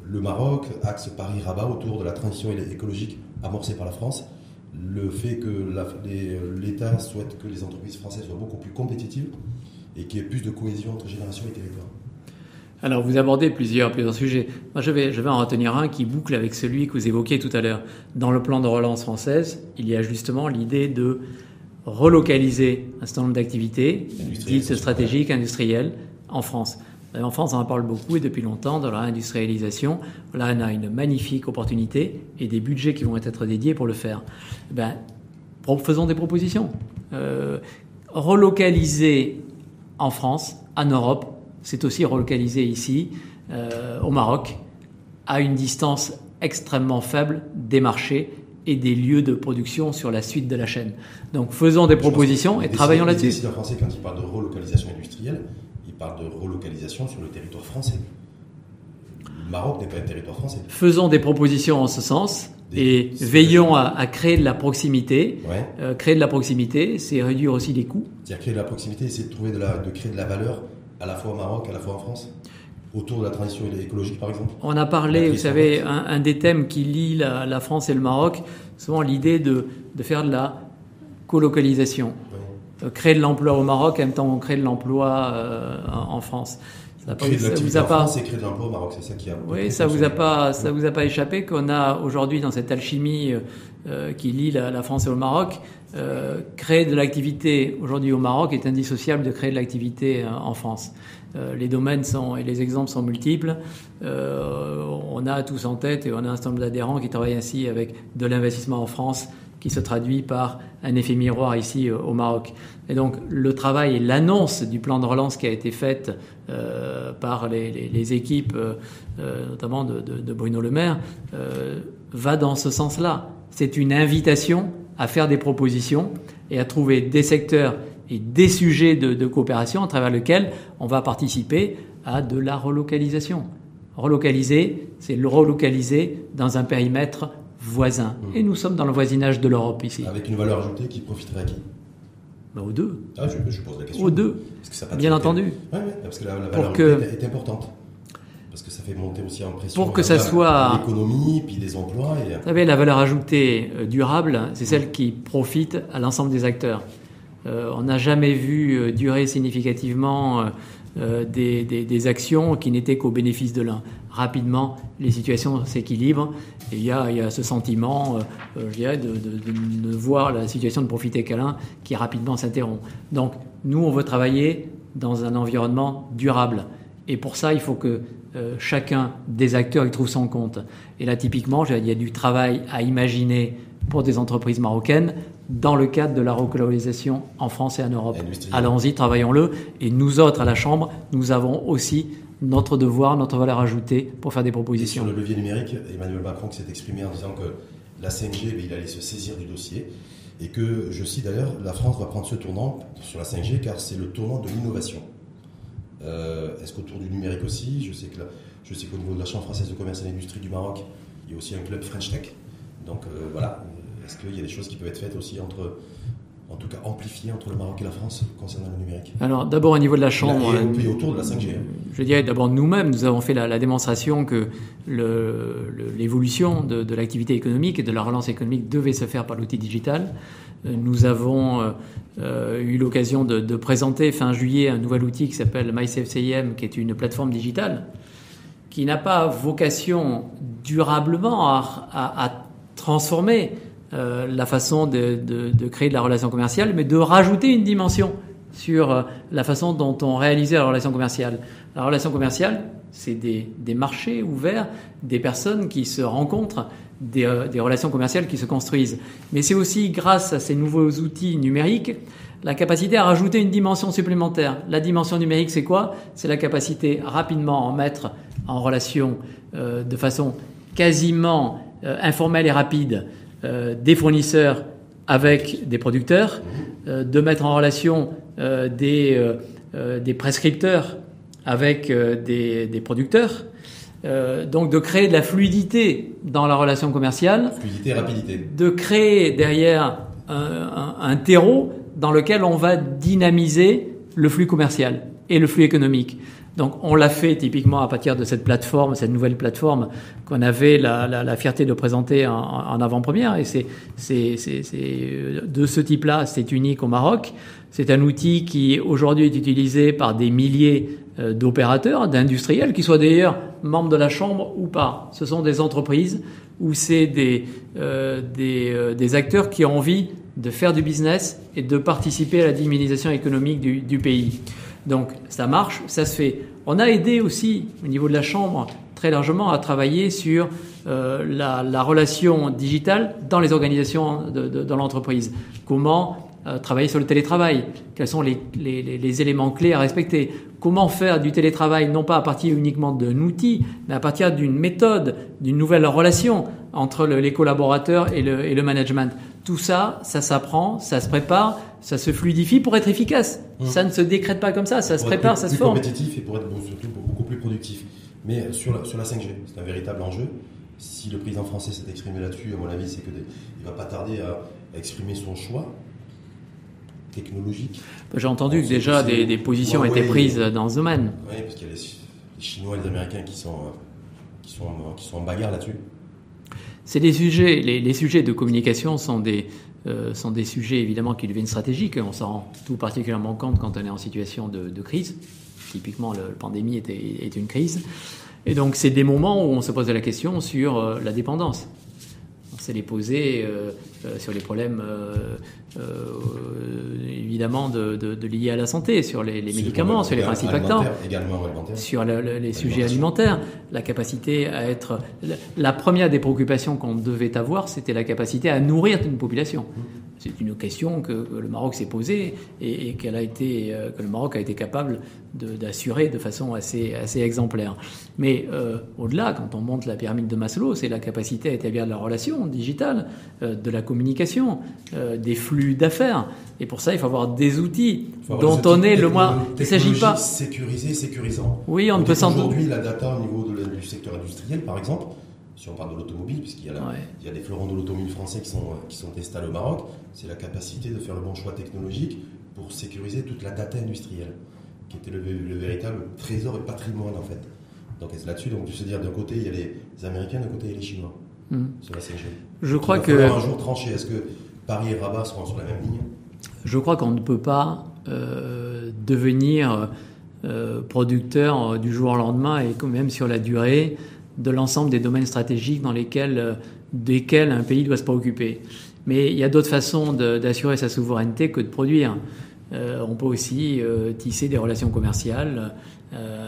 le Maroc, axe Paris-Rabat, autour de la transition écologique amorcée par la France le fait que l'État souhaite que les entreprises françaises soient beaucoup plus compétitives et qu'il y ait plus de cohésion entre générations et territoires. Alors, vous abordez plusieurs, plusieurs sujets. Moi, je vais, je vais en retenir un qui boucle avec celui que vous évoquiez tout à l'heure. Dans le plan de relance française, il y a justement l'idée de relocaliser un certain nombre d'activités dites stratégiques, industrielles, en France. En France, on en parle beaucoup et depuis longtemps dans la réindustrialisation. Là, on a une magnifique opportunité et des budgets qui vont être dédiés pour le faire. Ben, faisons des propositions. Euh, relocaliser en France, en Europe, c'est aussi relocaliser ici, euh, au Maroc, à une distance extrêmement faible des marchés et des lieux de production sur la suite de la chaîne. Donc faisons des propositions et travaillons là-dessus. Les décideurs français, quand ils parlent de relocalisation industrielle, parle de relocalisation sur le territoire français. Le Maroc n'est pas un territoire français. Faisons des propositions en ce sens et veillons à, créer de la proximité. Euh, créer de la proximité, c'est réduire aussi les coûts. C'est-à-dire créer de la proximité, c'est de, trouver de, la, de créer de la valeur à la fois au Maroc, à la fois en France autour de la transition écologique, par exemple On a parlé, vous savez, un, des thèmes qui lie la, France et le Maroc, souvent l'idée de, de, faire de la colocalisation. Euh, créer de l'emploi au Maroc, en même temps on crée de l'emploi euh, en France. Ça, créer de vous a pas créer de l'emploi au Maroc, c'est ça qui a. Oui, ça vous a pas, ça vous a pas échappé qu'on a aujourd'hui dans cette alchimie euh, qui lie la, France et le Maroc, créer de l'activité aujourd'hui au Maroc est indissociable de créer de l'activité en France. les domaines sont et les exemples sont multiples. on a tous en tête et on a un certain nombre d'adhérents qui travaillent ainsi avec de l'investissement en France qui se traduit par un effet miroir ici euh, au Maroc. Et donc le travail et l'annonce du plan de relance qui a été faite euh, par les, équipes, euh, notamment de, Bruno Le Maire, va dans ce sens-là. C'est une invitation à faire des propositions et à trouver des secteurs et des sujets de, de coopération à travers lesquels on va participer à de la relocalisation. Relocaliser, c'est le relocaliser dans un périmètre voisins. Mmh. Et nous sommes dans le voisinage de l'Europe ici. Avec une valeur ajoutée qui profiterait à qui? Bah, Aux deux. Ah, je, je, pose la question. Aux deux. Parce que ça Bien entendu. Oui, ouais, parce que la, la valeur que... est importante. Parce que ça fait monter aussi en pression pour que ça soit l'économie, puis les emplois. Et... Vous savez, la valeur ajoutée euh, durable, c'est celle qui profite à l'ensemble des acteurs. Euh, on n'a jamais vu euh, durer significativement euh, des, des, des, actions qui n'étaient qu'au bénéfice de l'un. Rapidement, les situations s'équilibrent il y a, il y a ce sentiment, euh, je dirais, de, de, de, de, voir la situation de profiter qu'à l'un qui rapidement s'interrompt. Donc, nous, on veut travailler dans un environnement durable. Et pour ça, il faut que euh, chacun des acteurs y trouve son compte. Et là, typiquement, il y a du travail à imaginer pour des entreprises marocaines dans le cadre de la relocalisation en France et en Europe. Allons-y, travaillons-le. Et nous autres, à la Chambre, nous avons aussi notre devoir, notre valeur ajoutée pour faire des propositions. Sur le levier numérique, Emmanuel Macron s'est exprimé en disant que la CNG, il allait se saisir du dossier. Et que, je cite d'ailleurs, la France va prendre ce tournant sur la 5G car c'est le tournant de l'innovation. Euh, Est-ce qu'autour du numérique aussi, je sais qu'au niveau de la Chambre française de commerce et d'industrie du Maroc, il y a aussi un club French Tech. Donc euh, voilà, est-ce qu'il y a des choses qui peuvent être faites aussi entre, en tout cas amplifiées entre le Maroc et la France concernant le numérique Alors d'abord au niveau de la Chambre, et, autour de la 5G. Hein. Je dirais d'abord nous-mêmes, nous avons fait la, la démonstration que l'évolution de, de l'activité économique et de la relance économique devait se faire par l'outil digital. Euh, nous avons euh, euh, eu l'occasion de, de, présenter fin juillet un nouvel outil qui s'appelle MySafeCIM, qui est une plateforme digitale qui n'a pas vocation durablement à, à, à transformer euh, la façon de, créer de la relation commerciale, mais de rajouter une dimension sur euh, la façon dont on réalisait la relation commerciale. La relation commerciale, c'est des, marchés ouverts, des personnes qui se rencontrent, des, euh, des relations commerciales qui se construisent. Mais c'est aussi grâce à ces nouveaux outils numériques la capacité à rajouter une dimension supplémentaire. La dimension numérique, c'est quoi? C'est la capacité rapidement à en mettre en relation de façon quasiment informelle et rapide euh, des fournisseurs avec des producteurs, euh, de mettre en relation euh, des, des, prescripteurs avec des, des, producteurs, donc de créer de la fluidité dans la relation commerciale, fluidité, rapidité, de créer derrière un, un, un terreau dans lequel on va dynamiser le flux commercial et le flux économique. Donc on l'a fait typiquement à partir de cette plateforme, cette nouvelle plateforme qu'on avait la, la, la, fierté de présenter en, en avant-première. Et c'est de ce type-là, c'est unique au Maroc. C'est un outil qui aujourd'hui est utilisé par des milliers euh, d'opérateurs, d'industriels, qui soient d'ailleurs membres de la Chambre ou pas. Ce sont des entreprises ou c'est des, euh, des, euh, des acteurs qui ont envie de faire du business et de participer à la dynamisation économique du, du pays. Donc ça marche, ça se fait. On a aidé aussi au niveau de la Chambre très largement à travailler sur euh, la, la, relation digitale dans les organisations de, l'entreprise. Comment euh, travailler sur le télétravail? Quels sont les, éléments clés à respecter? Comment faire du télétravail non pas à partir uniquement d'un outil, mais à partir d'une méthode, d'une nouvelle relation entre le, les collaborateurs et le management? Tout ça, ça s'apprend, ça se prépare, ça se fluidifie pour être efficace. Mmh. Ça ne se décrète pas comme ça, ça se prépare, ça se forme. compétitif et pour être surtout beaucoup plus productif. Mais sur la, sur la 5G, c'est un véritable enjeu. Si le président français s'est exprimé là-dessus, à mon avis, c'est qu'il ne va pas tarder à, à, exprimer son choix technologique. J'ai entendu que déjà des, des, positions ouais, étaient ouais, prises dans ce domaine. Oui, parce qu'il y a les, les, Chinois et les Américains qui sont, qui sont, qui sont en bagarre là-dessus. C'est des sujets, les, sujets de communication sont des, euh, sont des sujets évidemment qui deviennent stratégiques. On s'en rend tout particulièrement compte quand on est en situation de, crise. Typiquement, la pandémie est, est, une crise. Et donc, c'est des moments où on se pose la question sur euh, la dépendance. On s'est les poser euh, sur les problèmes évidemment de, de, de, liés à la santé, sur les, les médicaments, sur les principes actants, sur le, le, les sujets alimentaires, la capacité à être. La première des préoccupations qu'on devait avoir, c'était la capacité à nourrir une population. Mmh. C'est une question que, le Maroc s'est posée et, et qu'elle a été, que le Maroc a été capable d'assurer de, de, façon assez, assez exemplaire. Mais euh, au-delà, quand on monte la pyramide de Maslow, c'est la capacité à établir de la relation digitale, euh, de la communication, euh, des flux d'affaires. Et pour ça, il faut avoir des outils dont on est le moins. Il ne s'agit pas. Sécurisé, sécurisant. Oui, on ne peut sans Aujourd'hui, la data au niveau de la, du secteur industriel, par exemple, si on parle de l'automobile, puisqu'il y, ouais. y, a des fleurons de l'automobile français qui sont, qui sont installés au Maroc, c'est la capacité de faire le bon choix technologique pour sécuriser toute la data industrielle, qui était le, le véritable trésor et patrimoine en fait. Donc c'est là-dessus, donc tu se dire d'un côté il y a les Américains, d'un côté il y a les Chinois sur la 5G. Je crois que un jour trancher. Est-ce que Paris et Rabat seront sur la même ligne? Je crois qu'on ne peut pas euh, devenir euh, producteur du jour au lendemain et quand même sur la durée de l'ensemble des domaines stratégiques dans lesquels euh, desquels un pays doit se préoccuper. Mais il y a d'autres façons d'assurer sa souveraineté que de produire. Euh, on peut aussi euh, tisser des relations commerciales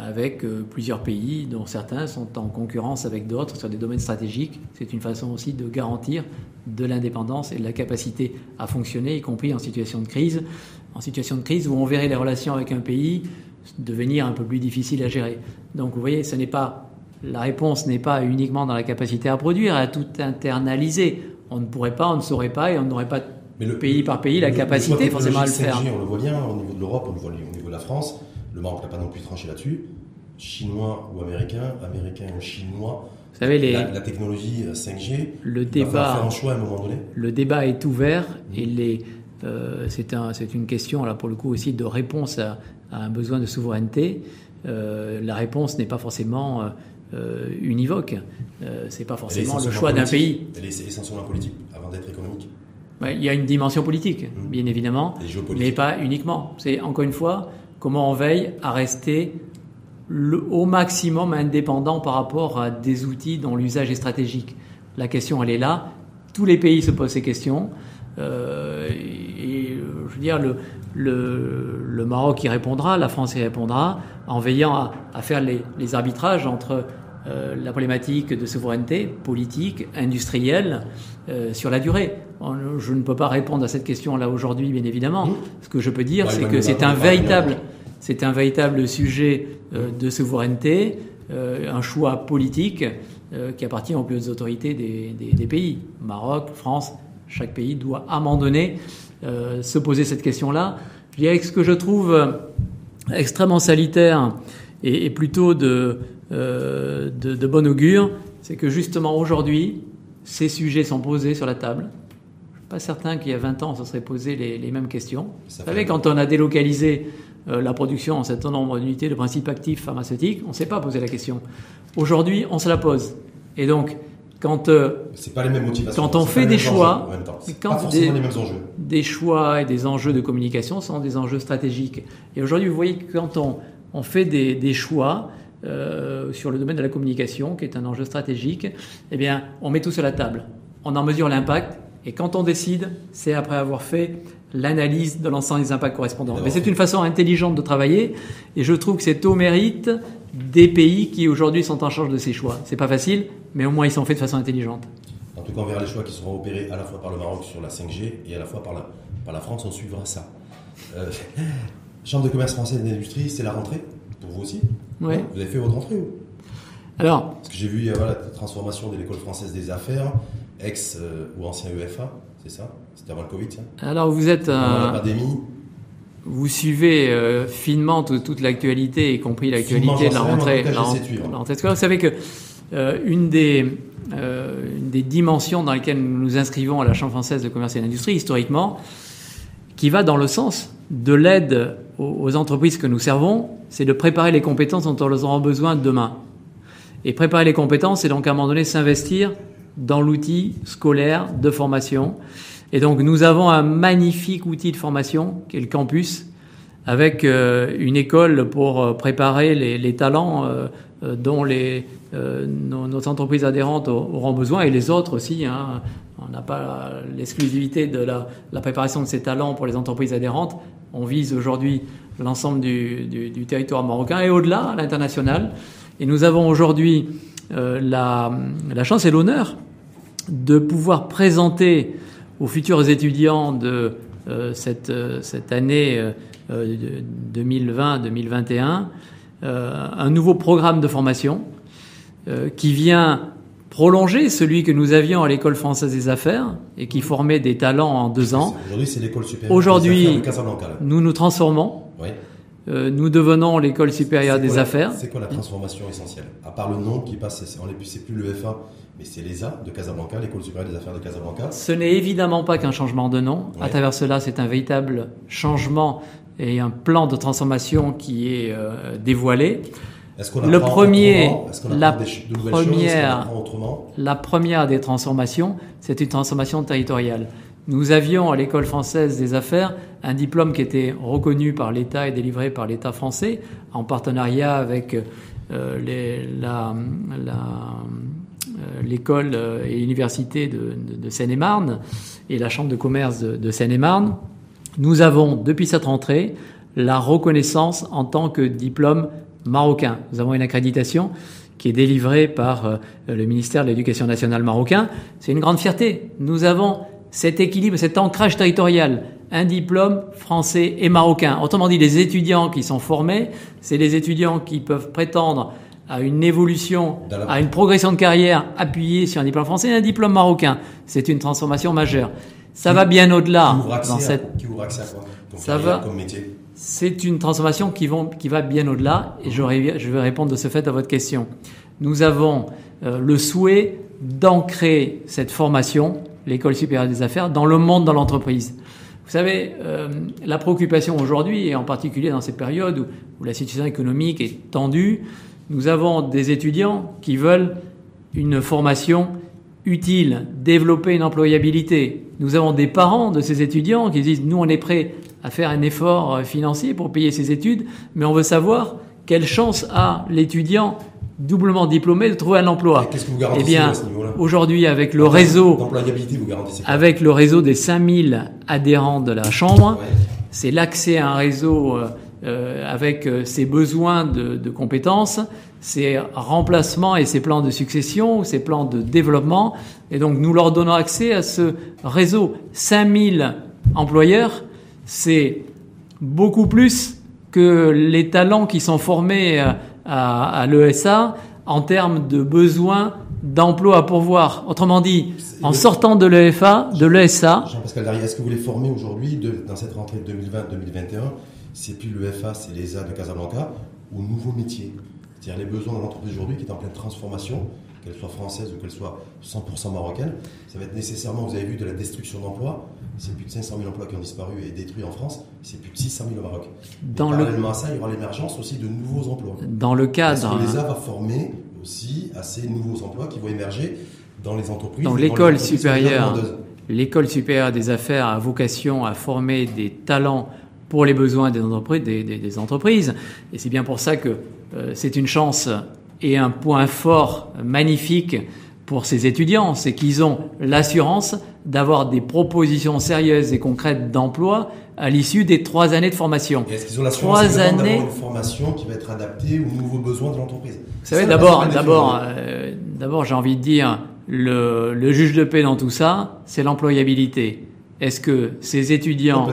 avec plusieurs pays, dont certains sont en concurrence avec d'autres sur des domaines stratégiques. C'est une façon aussi de garantir de l'indépendance et de la capacité à fonctionner, y compris en situation de crise. En situation de crise où on verrait les relations avec un pays devenir un peu plus difficiles à gérer. Donc vous voyez, ce n'est pas la réponse n'est pas uniquement dans la capacité à produire, à tout internaliser. On ne pourrait pas, on ne saurait pas et on n'aurait pas Mais le- pays par pays la le- capacité forcément à le faire. 5G, on le voit bien au niveau de l'Europe, on le voit au niveau de la France. Le Maroc n'a pas non plus tranché là-dessus. Chinois ou américains, américains ou chinois. Vous savez, les, La, la technologie euh, 5G, le il va falloir faire débat, un choix à un moment donné. le débat est ouvert et les, euh, c'est un, c'est une question là pour le coup aussi de réponse à, à un besoin de souveraineté. Euh, la réponse n'est pas forcément euh, univoque. Euh, c'est pas forcément le choix d'un pays. Elle est essentiellement politique avant d'être économique Ouais, Il y a une dimension politique, Mhm. bien évidemment, mais pas uniquement. C'est encore une fois comment on veille à rester le, au maximum indépendant par rapport à des outils dont l'usage est stratégique. La question, elle est là. Tous les pays se posent ces questions. Euh, et, je veux dire, le, le, le Maroc y répondra, la France y répondra, en veillant à, à faire les, les arbitrages entre euh, la problématique de souveraineté politique, industrielle, euh, sur la durée. On- Je ne peux pas répondre à cette question-là aujourd'hui, bien évidemment. Mhm. Ce que je peux dire, Ouais, c'est que c'est Macron un véritable, c'est un véritable sujet euh, de souveraineté, un choix politique qui appartient aux plus hautes autorités des, des- des pays. Maroc, France, chaque pays doit à un moment donné euh, se poser cette question-là. Je dirais que ce que je trouve euh, extrêmement salutaire et, et plutôt de, euh, de, de bon augure, c'est que justement aujourd'hui, ces sujets sont posés sur la table. Je suis pas certain qu'il y a 20 ans, on se serait posé les, les mêmes questions. Ça Vous savez, quand on a délocalisé euh, la production en certain nombre d'unités de principes actifs pharmaceutiques, on ne s'est pas posé la question. Aujourd'hui, on se la pose. Et donc, quand euh, pas les mêmes motivations. quand on fait des choix, quand pas forcément des- les mêmes enjeux. Des choix et des enjeux de communication sont des enjeux stratégiques. Et aujourd'hui, vous voyez que quand on, fait des, choix euh, sur le domaine de la communication, qui est un enjeu stratégique, eh bien, on met tout sur la table. On en mesure l'impact. Et quand on décide, c'est après avoir fait l'analyse de l'ensemble des impacts correspondants. Mais c'est une façon intelligente de travailler. Et je trouve que c'est au mérite des pays qui aujourd'hui sont en charge de ces choix. C'est pas facile, mais au moins ils sont faits de façon intelligente. En tout cas, on verra les choix qui seront opérés à la fois par le Maroc sur la 5G et à la fois par la, par la France. On suivra ça. Euh, Chambre de commerce française et d'industrie, c'est la rentrée pour vous aussi? Ouais. Vous avez fait votre rentrée ou Alors, Parce que j'ai vu voilà, la transformation de l'école française des affaires, ex euh, ou ancien EFA, c'est ça? C'était avant le Covid, ça? Alors vous êtes un, la pandémie Vous suivez euh, finement tout- toute l'actualité, y compris l'actualité de la rentrée. la la rentrée. Vous savez que une, des, euh, des dimensions dans lesquelles nous nous inscrivons à la Chambre française de commerce et d'industrie, historiquement, qui va dans le sens de l'aide aux, entreprises que nous servons, c'est de préparer les compétences dont elles auront besoin demain. Et préparer les compétences, c'est donc à un moment donné s'investir dans l'outil scolaire de formation. Et donc nous avons un magnifique outil de formation qui est le campus, avec euh, une école pour euh, préparer les, talents euh, euh, dont les, euh, nos, entreprises adhérentes au- auront besoin et les autres aussi. hein. On n'a pas l'exclusivité de la, préparation de ces talents pour les entreprises adhérentes. On vise aujourd'hui l'ensemble du, territoire marocain et au-delà, à l'international. Et nous avons aujourd'hui euh, la, chance et l'honneur de pouvoir présenter aux futurs étudiants de euh, cette, euh, année euh, euh, de 2020-2021 euh, un nouveau programme de formation euh, qui vient prolonger celui que nous avions à l'école française des affaires et qui formait des talents en deux ans. Aujourd'hui, c'est l'école supérieure Aujourd'hui-. Nous nous transformons Oui. Euh, nous devenons l'école supérieure des quoi affaires. C'est quoi la transformation essentielle? À part le nom qui passe, c'est- plus, le FA, mais c'est l'ESA de Casablanca, l'école supérieure des affaires de Casablanca. Ce n'est évidemment pas qu'un changement de nom. À travers cela, c'est un véritable changement et un plan de transformation qui est euh, dévoilé. Est-ce qu'on Le premier- qu'on la des de qu'on première- La première des transformations, c'est une transformation territoriale. Nous avions à l'école française des affaires un diplôme qui était reconnu par l'État et délivré par l'État français en partenariat avec euh, les- la- la- euh, l'école et l'université de, de- de Seine-et-Marne et la chambre de commerce de, de Seine-et-Marne. Nous avons, depuis cette rentrée, la reconnaissance en tant que diplôme marocain. Nous avons une accréditation qui est délivrée par euh, le ministère de l'Éducation nationale marocain. C'est une grande fierté. Nous avons cet équilibre, cet ancrage territorial, un diplôme français et marocain. Autrement dit, les étudiants qui sont formés, c'est les étudiants qui peuvent prétendre à une évolution, à une progression de carrière appuyée sur un diplôme français et un diplôme marocain. C'est une transformation majeure. Ça va bien au-delà dans cette qui ouvre accès à quoi Ça va. Comme métier c'est une transformation qui, vont, qui va bien au-delà et je, vais répondre de ce fait à votre question. Nous avons euh, le souhait d'ancrer cette formation, l'école supérieure des affaires, dans le monde, dans l'entreprise. Vous savez, euh, la préoccupation aujourd'hui, et en particulier dans cette période où, où la situation économique est tendue, nous avons des étudiants qui veulent une formation utile, développer une employabilité. Nous avons des parents de ces étudiants qui disent, nous on est prêts à faire un effort euh, financier pour payer ses études, mais on veut savoir quelle chance a l'étudiant doublement diplômé de trouver un emploi. Et Qu'est-ce que vous Eh garantissez bien, à ce niveau-là? aujourd'hui, avec le réseau, vous garantissez avec le réseau des 5000 adhérents de la Chambre, Ouais. c'est l'accès à un réseau euh, euh, avec euh, ses besoins de, de compétences, ses remplacements et ses plans de succession, ses plans de développement. Et donc nous leur donnons accès à ce réseau. 5000 employeurs, c'est beaucoup plus que les talents qui sont formés euh, à, à l'ESA en termes de besoins d'emploi à pourvoir. Autrement dit, en sortant de l'EFA, de l'ESA, Jean-Pascal Darrier, est-ce que vous les formez aujourd'hui, dans cette rentrée 2020-2021 C'est plus le FA, c'est l'ESA de Casablanca, aux nouveaux métiers. C'est-à-dire les besoins de l'entreprise aujourd'hui qui est en pleine transformation, qu'elle soit française ou qu'elle soit 100% marocaine. Ça va être nécessairement, vous avez vu, de la destruction d'emplois. C'est plus de 500 000 emplois qui ont disparu et détruits en France. C'est plus de 600 000 au Maroc. Dans le- parallèlement à ça, il y aura l'émergence aussi de nouveaux emplois. dans le cadre... que l'ESA va former aussi à ces nouveaux emplois qui vont émerger dans les entreprises Dans l'école supérieure. L'école supérieure des affaires a vocation à former des talents pour les besoins des entreprises. Des, des- des entreprises. Et c'est bien pour ça que c'est une chance et un point fort magnifique pour ces étudiants, c'est qu'ils ont l'assurance d'avoir des propositions sérieuses et concrètes d'emploi à l'issue des trois années de formation. Est-ce qu'ils ont l'assurance années. d'avoir une formation qui va être adaptée aux nouveaux besoins de l'entreprise? Vous savez, d'abord, d'abord, euh, d'abord, j'ai envie de dire, le, le juge de paix dans tout ça, c'est l'employabilité. Est-ce que ces étudiants,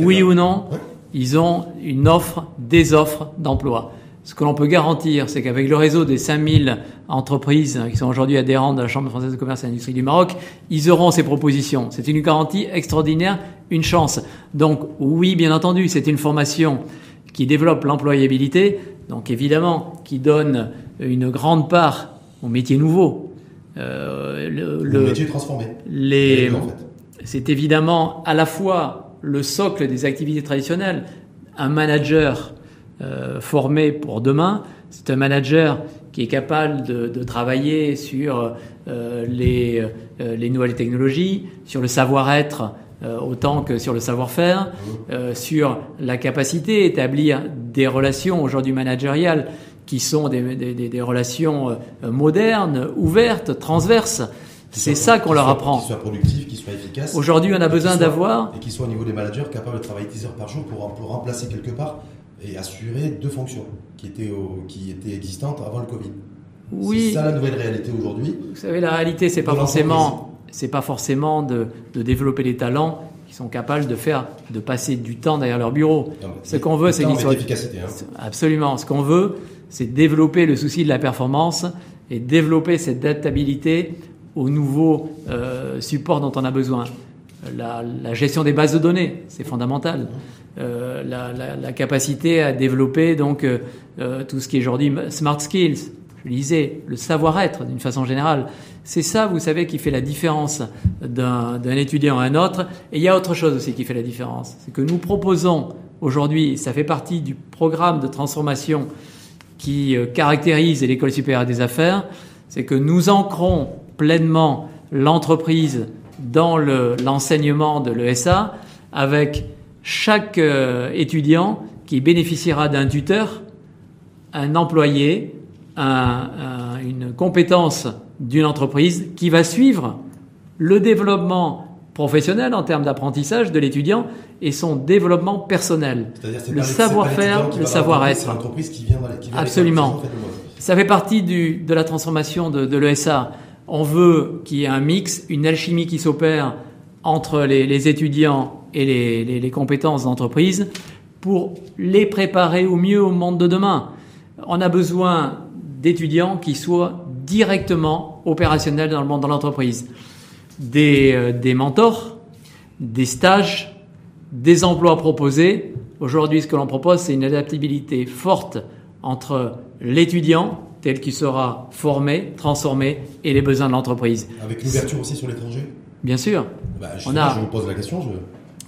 oui ou non, Ouais. ils ont une offre, des offres d'emploi? Ce que l'on peut garantir, c'est qu'avec le réseau des 5000 entreprises qui sont aujourd'hui adhérentes de la Chambre française de commerce et d'industrie du Maroc, ils auront ces propositions. C'est une garantie extraordinaire, une chance. Donc oui, bien entendu, c'est une formation qui développe l'employabilité, donc évidemment qui donne une grande part aux métiers nouveaux. Euh, le, Le, le- métier transformé. les, deux, en fait. c'est évidemment à la fois le socle des activités traditionnelles. Un manager euh, formé pour demain, c'est un manager qui est capable de, de travailler sur euh, les, euh, les nouvelles technologies, sur le savoir-être autant que sur le savoir-faire, sur la capacité à établir des relations aujourd'hui managériales qui sont des, des- des- des relations modernes, ouvertes, transverses. C'est ça qu'on leur soit- apprend. Qui soit productif, qui soit efficace. Aujourd'hui, on a besoin d'avoir Et qui soit au niveau des managers capable de travailler 10 heures par jour pour, pour remplacer quelque part et assurer deux fonctions qui étaient, au- qui étaient existantes avant le Covid. Oui. C'est ça la nouvelle réalité aujourd'hui. Vous savez, la réalité, c'est pas forcément, c'est pas forcément de, de développer des talents qui sont capables de faire, de passer du temps derrière leur bureau. Non, Ce qu'on veut, c'est qu'ils soient d'efficacité, hein. absolument. Ce qu'on veut, c'est développer le souci de la performance et développer cette adaptabilité aux nouveaux euh, supports dont on a besoin. La, la gestion des bases de données, c'est fondamental. La, capacité à développer donc tout ce qui est aujourd'hui smart skills, je disais, le savoir-être d'une façon générale. C'est ça, vous savez, qui fait la différence d'un étudiant à un autre. Et il y a autre chose aussi qui fait la différence. C'est que nous proposons aujourd'hui, ça fait partie du programme de transformation qui euh, caractérise l'école supérieure des affaires, c'est que nous ancrons pleinement l'entreprise dans l'enseignement de l'ESA avec chaque euh, étudiant qui bénéficiera d'un tuteur, un employé, une compétence d'une entreprise qui va suivre le développement professionnel en termes d'apprentissage de l'étudiant et son développement personnel. Le savoir-faire, le savoir-être. L'entreprise qui vient, qui vient Absolument. Ça fait partie du, de la transformation de, de l'ESA. On veut qu'il y ait un mix, une alchimie qui s'opère entre les, étudiants et les compétences d'entreprise pour les préparer au mieux au monde de demain. On a besoin d'étudiants qui soient directement opérationnels dans le monde de l'entreprise. Des, euh, des mentors, des stages, des emplois proposés. Aujourd'hui, ce que l'on propose, c'est une adaptabilité forte entre l'étudiant, tel qu'il sera formé, transformé, et les besoins de l'entreprise. Avec l'ouverture aussi sur l'étranger? Bien sûr. Bah, je, on a, je vous pose la question. Je...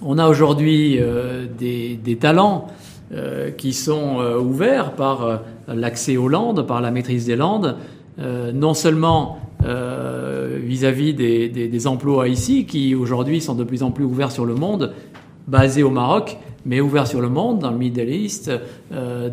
On a aujourd'hui euh, des, des, talents euh, qui sont euh, ouverts par l'accès aux landes, par la maîtrise des landes, non seulement vis-à-vis des, des, des, emplois ici, qui aujourd'hui sont de plus en plus ouverts sur le monde, basés au Maroc, mais ouverts sur le monde, dans le Middle East,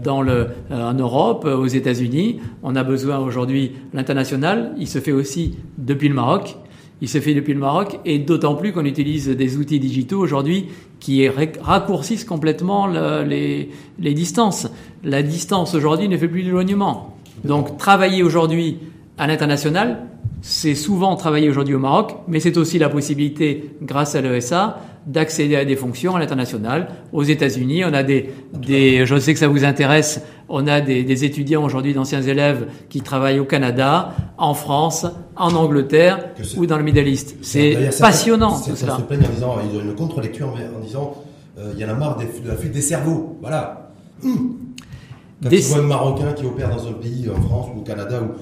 dans le, en Europe, aux États-Unis. On a besoin aujourd'hui l'international. Il se fait aussi depuis le Maroc il se fait depuis le Maroc, et d'autant plus qu'on utilise des outils digitaux aujourd'hui qui raccourcissent complètement les, les, distances. La distance aujourd'hui ne fait plus d'éloignement. Donc travailler aujourd'hui à l'international, c'est souvent travailler aujourd'hui au Maroc, mais c'est aussi la possibilité, grâce à l'ESA, d'accéder à des fonctions à l'international. Aux États-Unis, on a des, des, je sais que ça vous intéresse, on a des, des étudiants aujourd'hui, d'anciens élèves, qui travaillent au Canada, en France, en Angleterre ou dans le Middle East. C'est passionnant tout cela. Se plaignent en disant, ils ont une contre-lecture en disant, euh, il y en a marre de la fuite des cerveaux. Voilà. Hum. Quand des... tu vois un Marocain qui opère dans un pays, en France ou au Canada ou,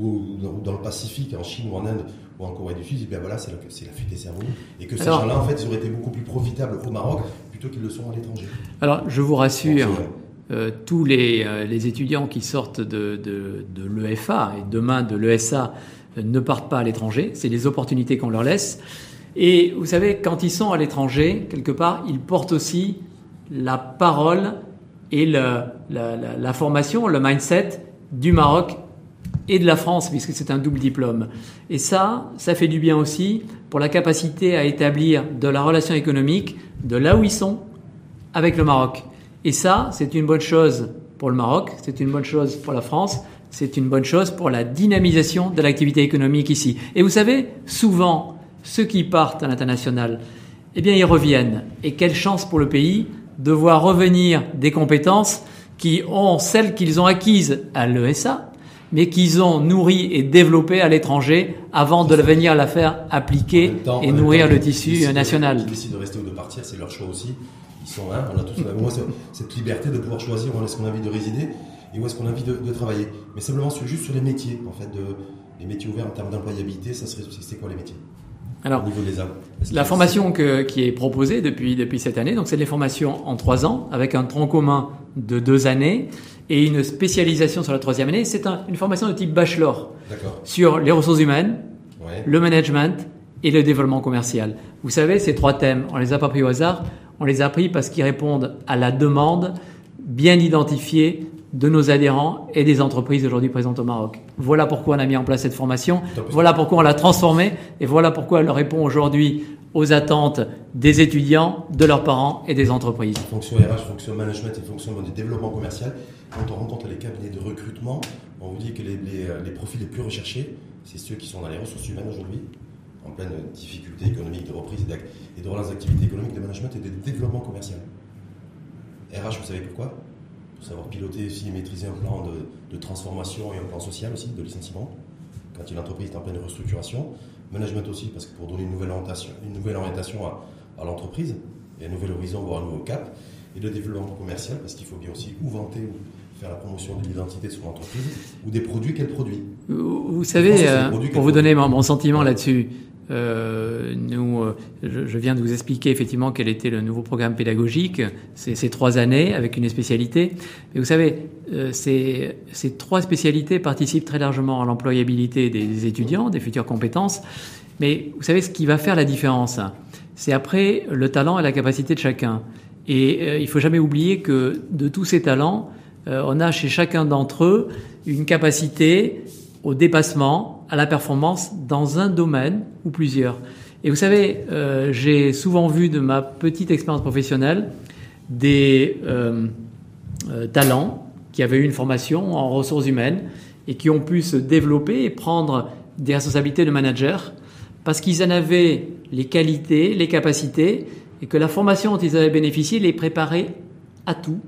ou, dans le Pacifique, en Chine ou en Inde, ou en Corée du Sud, bien voilà, c'est la, la, fuite des cerveaux. Et que ces gens-là, en fait, auraient été beaucoup plus profitables au Maroc plutôt qu'ils le sont à l'étranger. Alors, je vous rassure, euh, tous les, euh, les, étudiants qui sortent de, de, de l'EFA et demain de l'ESA euh, ne partent pas à l'étranger. C'est les opportunités qu'on leur laisse. Et vous savez, quand ils sont à l'étranger, quelque part, ils portent aussi la parole et le, la, la, la formation, le mindset du Maroc et de la France, puisque c'est un double diplôme. Et ça, ça fait du bien aussi pour la capacité à établir de la relation économique de là où ils sont avec le Maroc. Et ça, c'est une bonne chose pour le Maroc, c'est une bonne chose pour la France, c'est une bonne chose pour la dynamisation de l'activité économique ici. Et vous savez, souvent, ceux qui partent à l'international, eh bien, ils reviennent. Et quelle chance pour le pays de voir revenir des compétences qui ont celles qu'ils ont acquises à l'ESA, mais qu'ils ont nourri et développé à l'étranger avant de venir la faire appliquer et nourrir le tissu national. Ils décident de rester ou de partir, c'est leur choix aussi. Ils sont, hein, on a tous moi, cette liberté de pouvoir choisir où est-ce qu'on a envie de résider et où est-ce qu'on a envie de, travailler. Mais simplement juste sur les métiers, en fait, de, les métiers ouverts en termes d'employabilité, ça serait, c'est quoi les métiers alors, niveau des la formation que, qui est proposée depuis, depuis cette année, donc c'est des formations en trois ans, avec un tronc commun de deux années et une spécialisation sur la troisième année. C'est une formation de type bachelor sur les ressources humaines, le management et le développement commercial. Vous savez, ces trois thèmes, on les a pas pris au hasard, on les a pris parce qu'ils répondent à la demande bien identifiée de nos adhérents et des entreprises aujourd'hui présentes au Maroc. Voilà pourquoi on a mis en place cette formation, voilà pourquoi on l'a transformée et voilà pourquoi elle répond aujourd'hui aux attentes des étudiants, de leurs parents et des entreprises. Fonction RH, fonction management et fonction de développement commercial. Quand on rencontre les cabinets de recrutement, on vous dit que les, les, profils les plus recherchés, c'est ceux qui sont dans les ressources humaines aujourd'hui, en pleine difficulté économique de reprise et de relance d'activité économique, de management et de développement commercial. RH, vous savez pourquoi? Pour savoir piloter aussi et maîtriser un plan de, de transformation et un plan social aussi, de licenciement, quand une entreprise est en pleine restructuration Management aussi, parce que pour donner une nouvelle orientation, une nouvelle orientation à, l'entreprise, et un nouvel horizon, voire un nouveau cap. et le développement commercial, parce qu'il faut bien aussi ou vanter ou faire la promotion de l'identité de son entreprise ou des produits qu'elle produit. Vous, savez, euh, pour vous donner mon, sentiment là-dessus, euh, nous, euh, je, viens de vous expliquer effectivement quel était le nouveau programme pédagogique, ces trois années avec une spécialité. Mais vous savez, ces, ces, trois spécialités participent très largement à l'employabilité des étudiants, des futures compétences. Mais vous savez, ce qui va faire la différence, c'est après le talent et la capacité de chacun. Et il faut jamais oublier que de tous ces talents, euh, on a chez chacun d'entre eux une capacité au dépassement, à la performance dans un domaine ou plusieurs. Et vous savez, euh, j'ai souvent vu de ma petite expérience professionnelle des euh, talents qui avaient eu une formation en ressources humaines et qui ont pu se développer et prendre des responsabilités de manager parce qu'ils en avaient les qualités, les capacités et que la formation dont ils avaient bénéficié les préparait à tout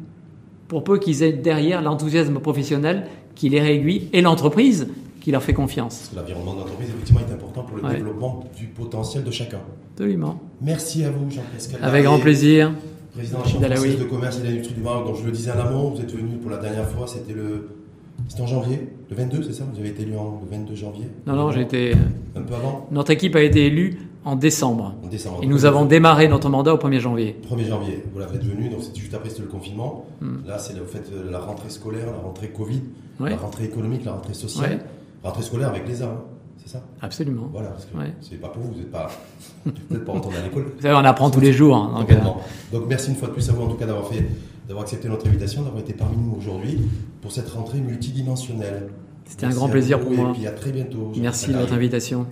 pour peu qu'ils aient derrière l'enthousiasme professionnel qui les réduit et l'entreprise qui leur fait confiance. L'environnement d'entreprise, effectivement, est important pour le développement du potentiel de chacun. Absolument. Merci à vous, Jean-Pascal. Avec grand plaisir. Président de la Chambre de commerce et d'industrie du Maroc, dont je le disais en amont, vous êtes venu pour la dernière fois, c'était le c'était en janvier, le 22, c'est ça? Vous avez été élu en, le 22 janvier? Non, non, j'ai été. Un peu avant? Notre équipe a été élue en décembre. En décembre. Et nous avons démarré notre mandat au 1er janvier. 1er janvier, vous l'avez venu, donc c'était juste après le confinement. Hmm. Là, c'est vous faites la rentrée scolaire, la rentrée Covid, la rentrée économique, la rentrée sociale. Rentrée scolaire avec les arts, c'est ça? Absolument. Voilà, parce que c'est pas pour vous, vous n'êtes pas, pas retourné à l'école. Vous savez, on apprend tous les jours. Hein, donc, euh, donc, merci une fois de plus à vous en tout cas d'avoir fait d'avoir accepté notre invitation, d'avoir été parmi nous aujourd'hui pour cette rentrée multidimensionnelle. C'était un grand plaisir pour moi. Et puis à très bientôt. Merci de votre invitation.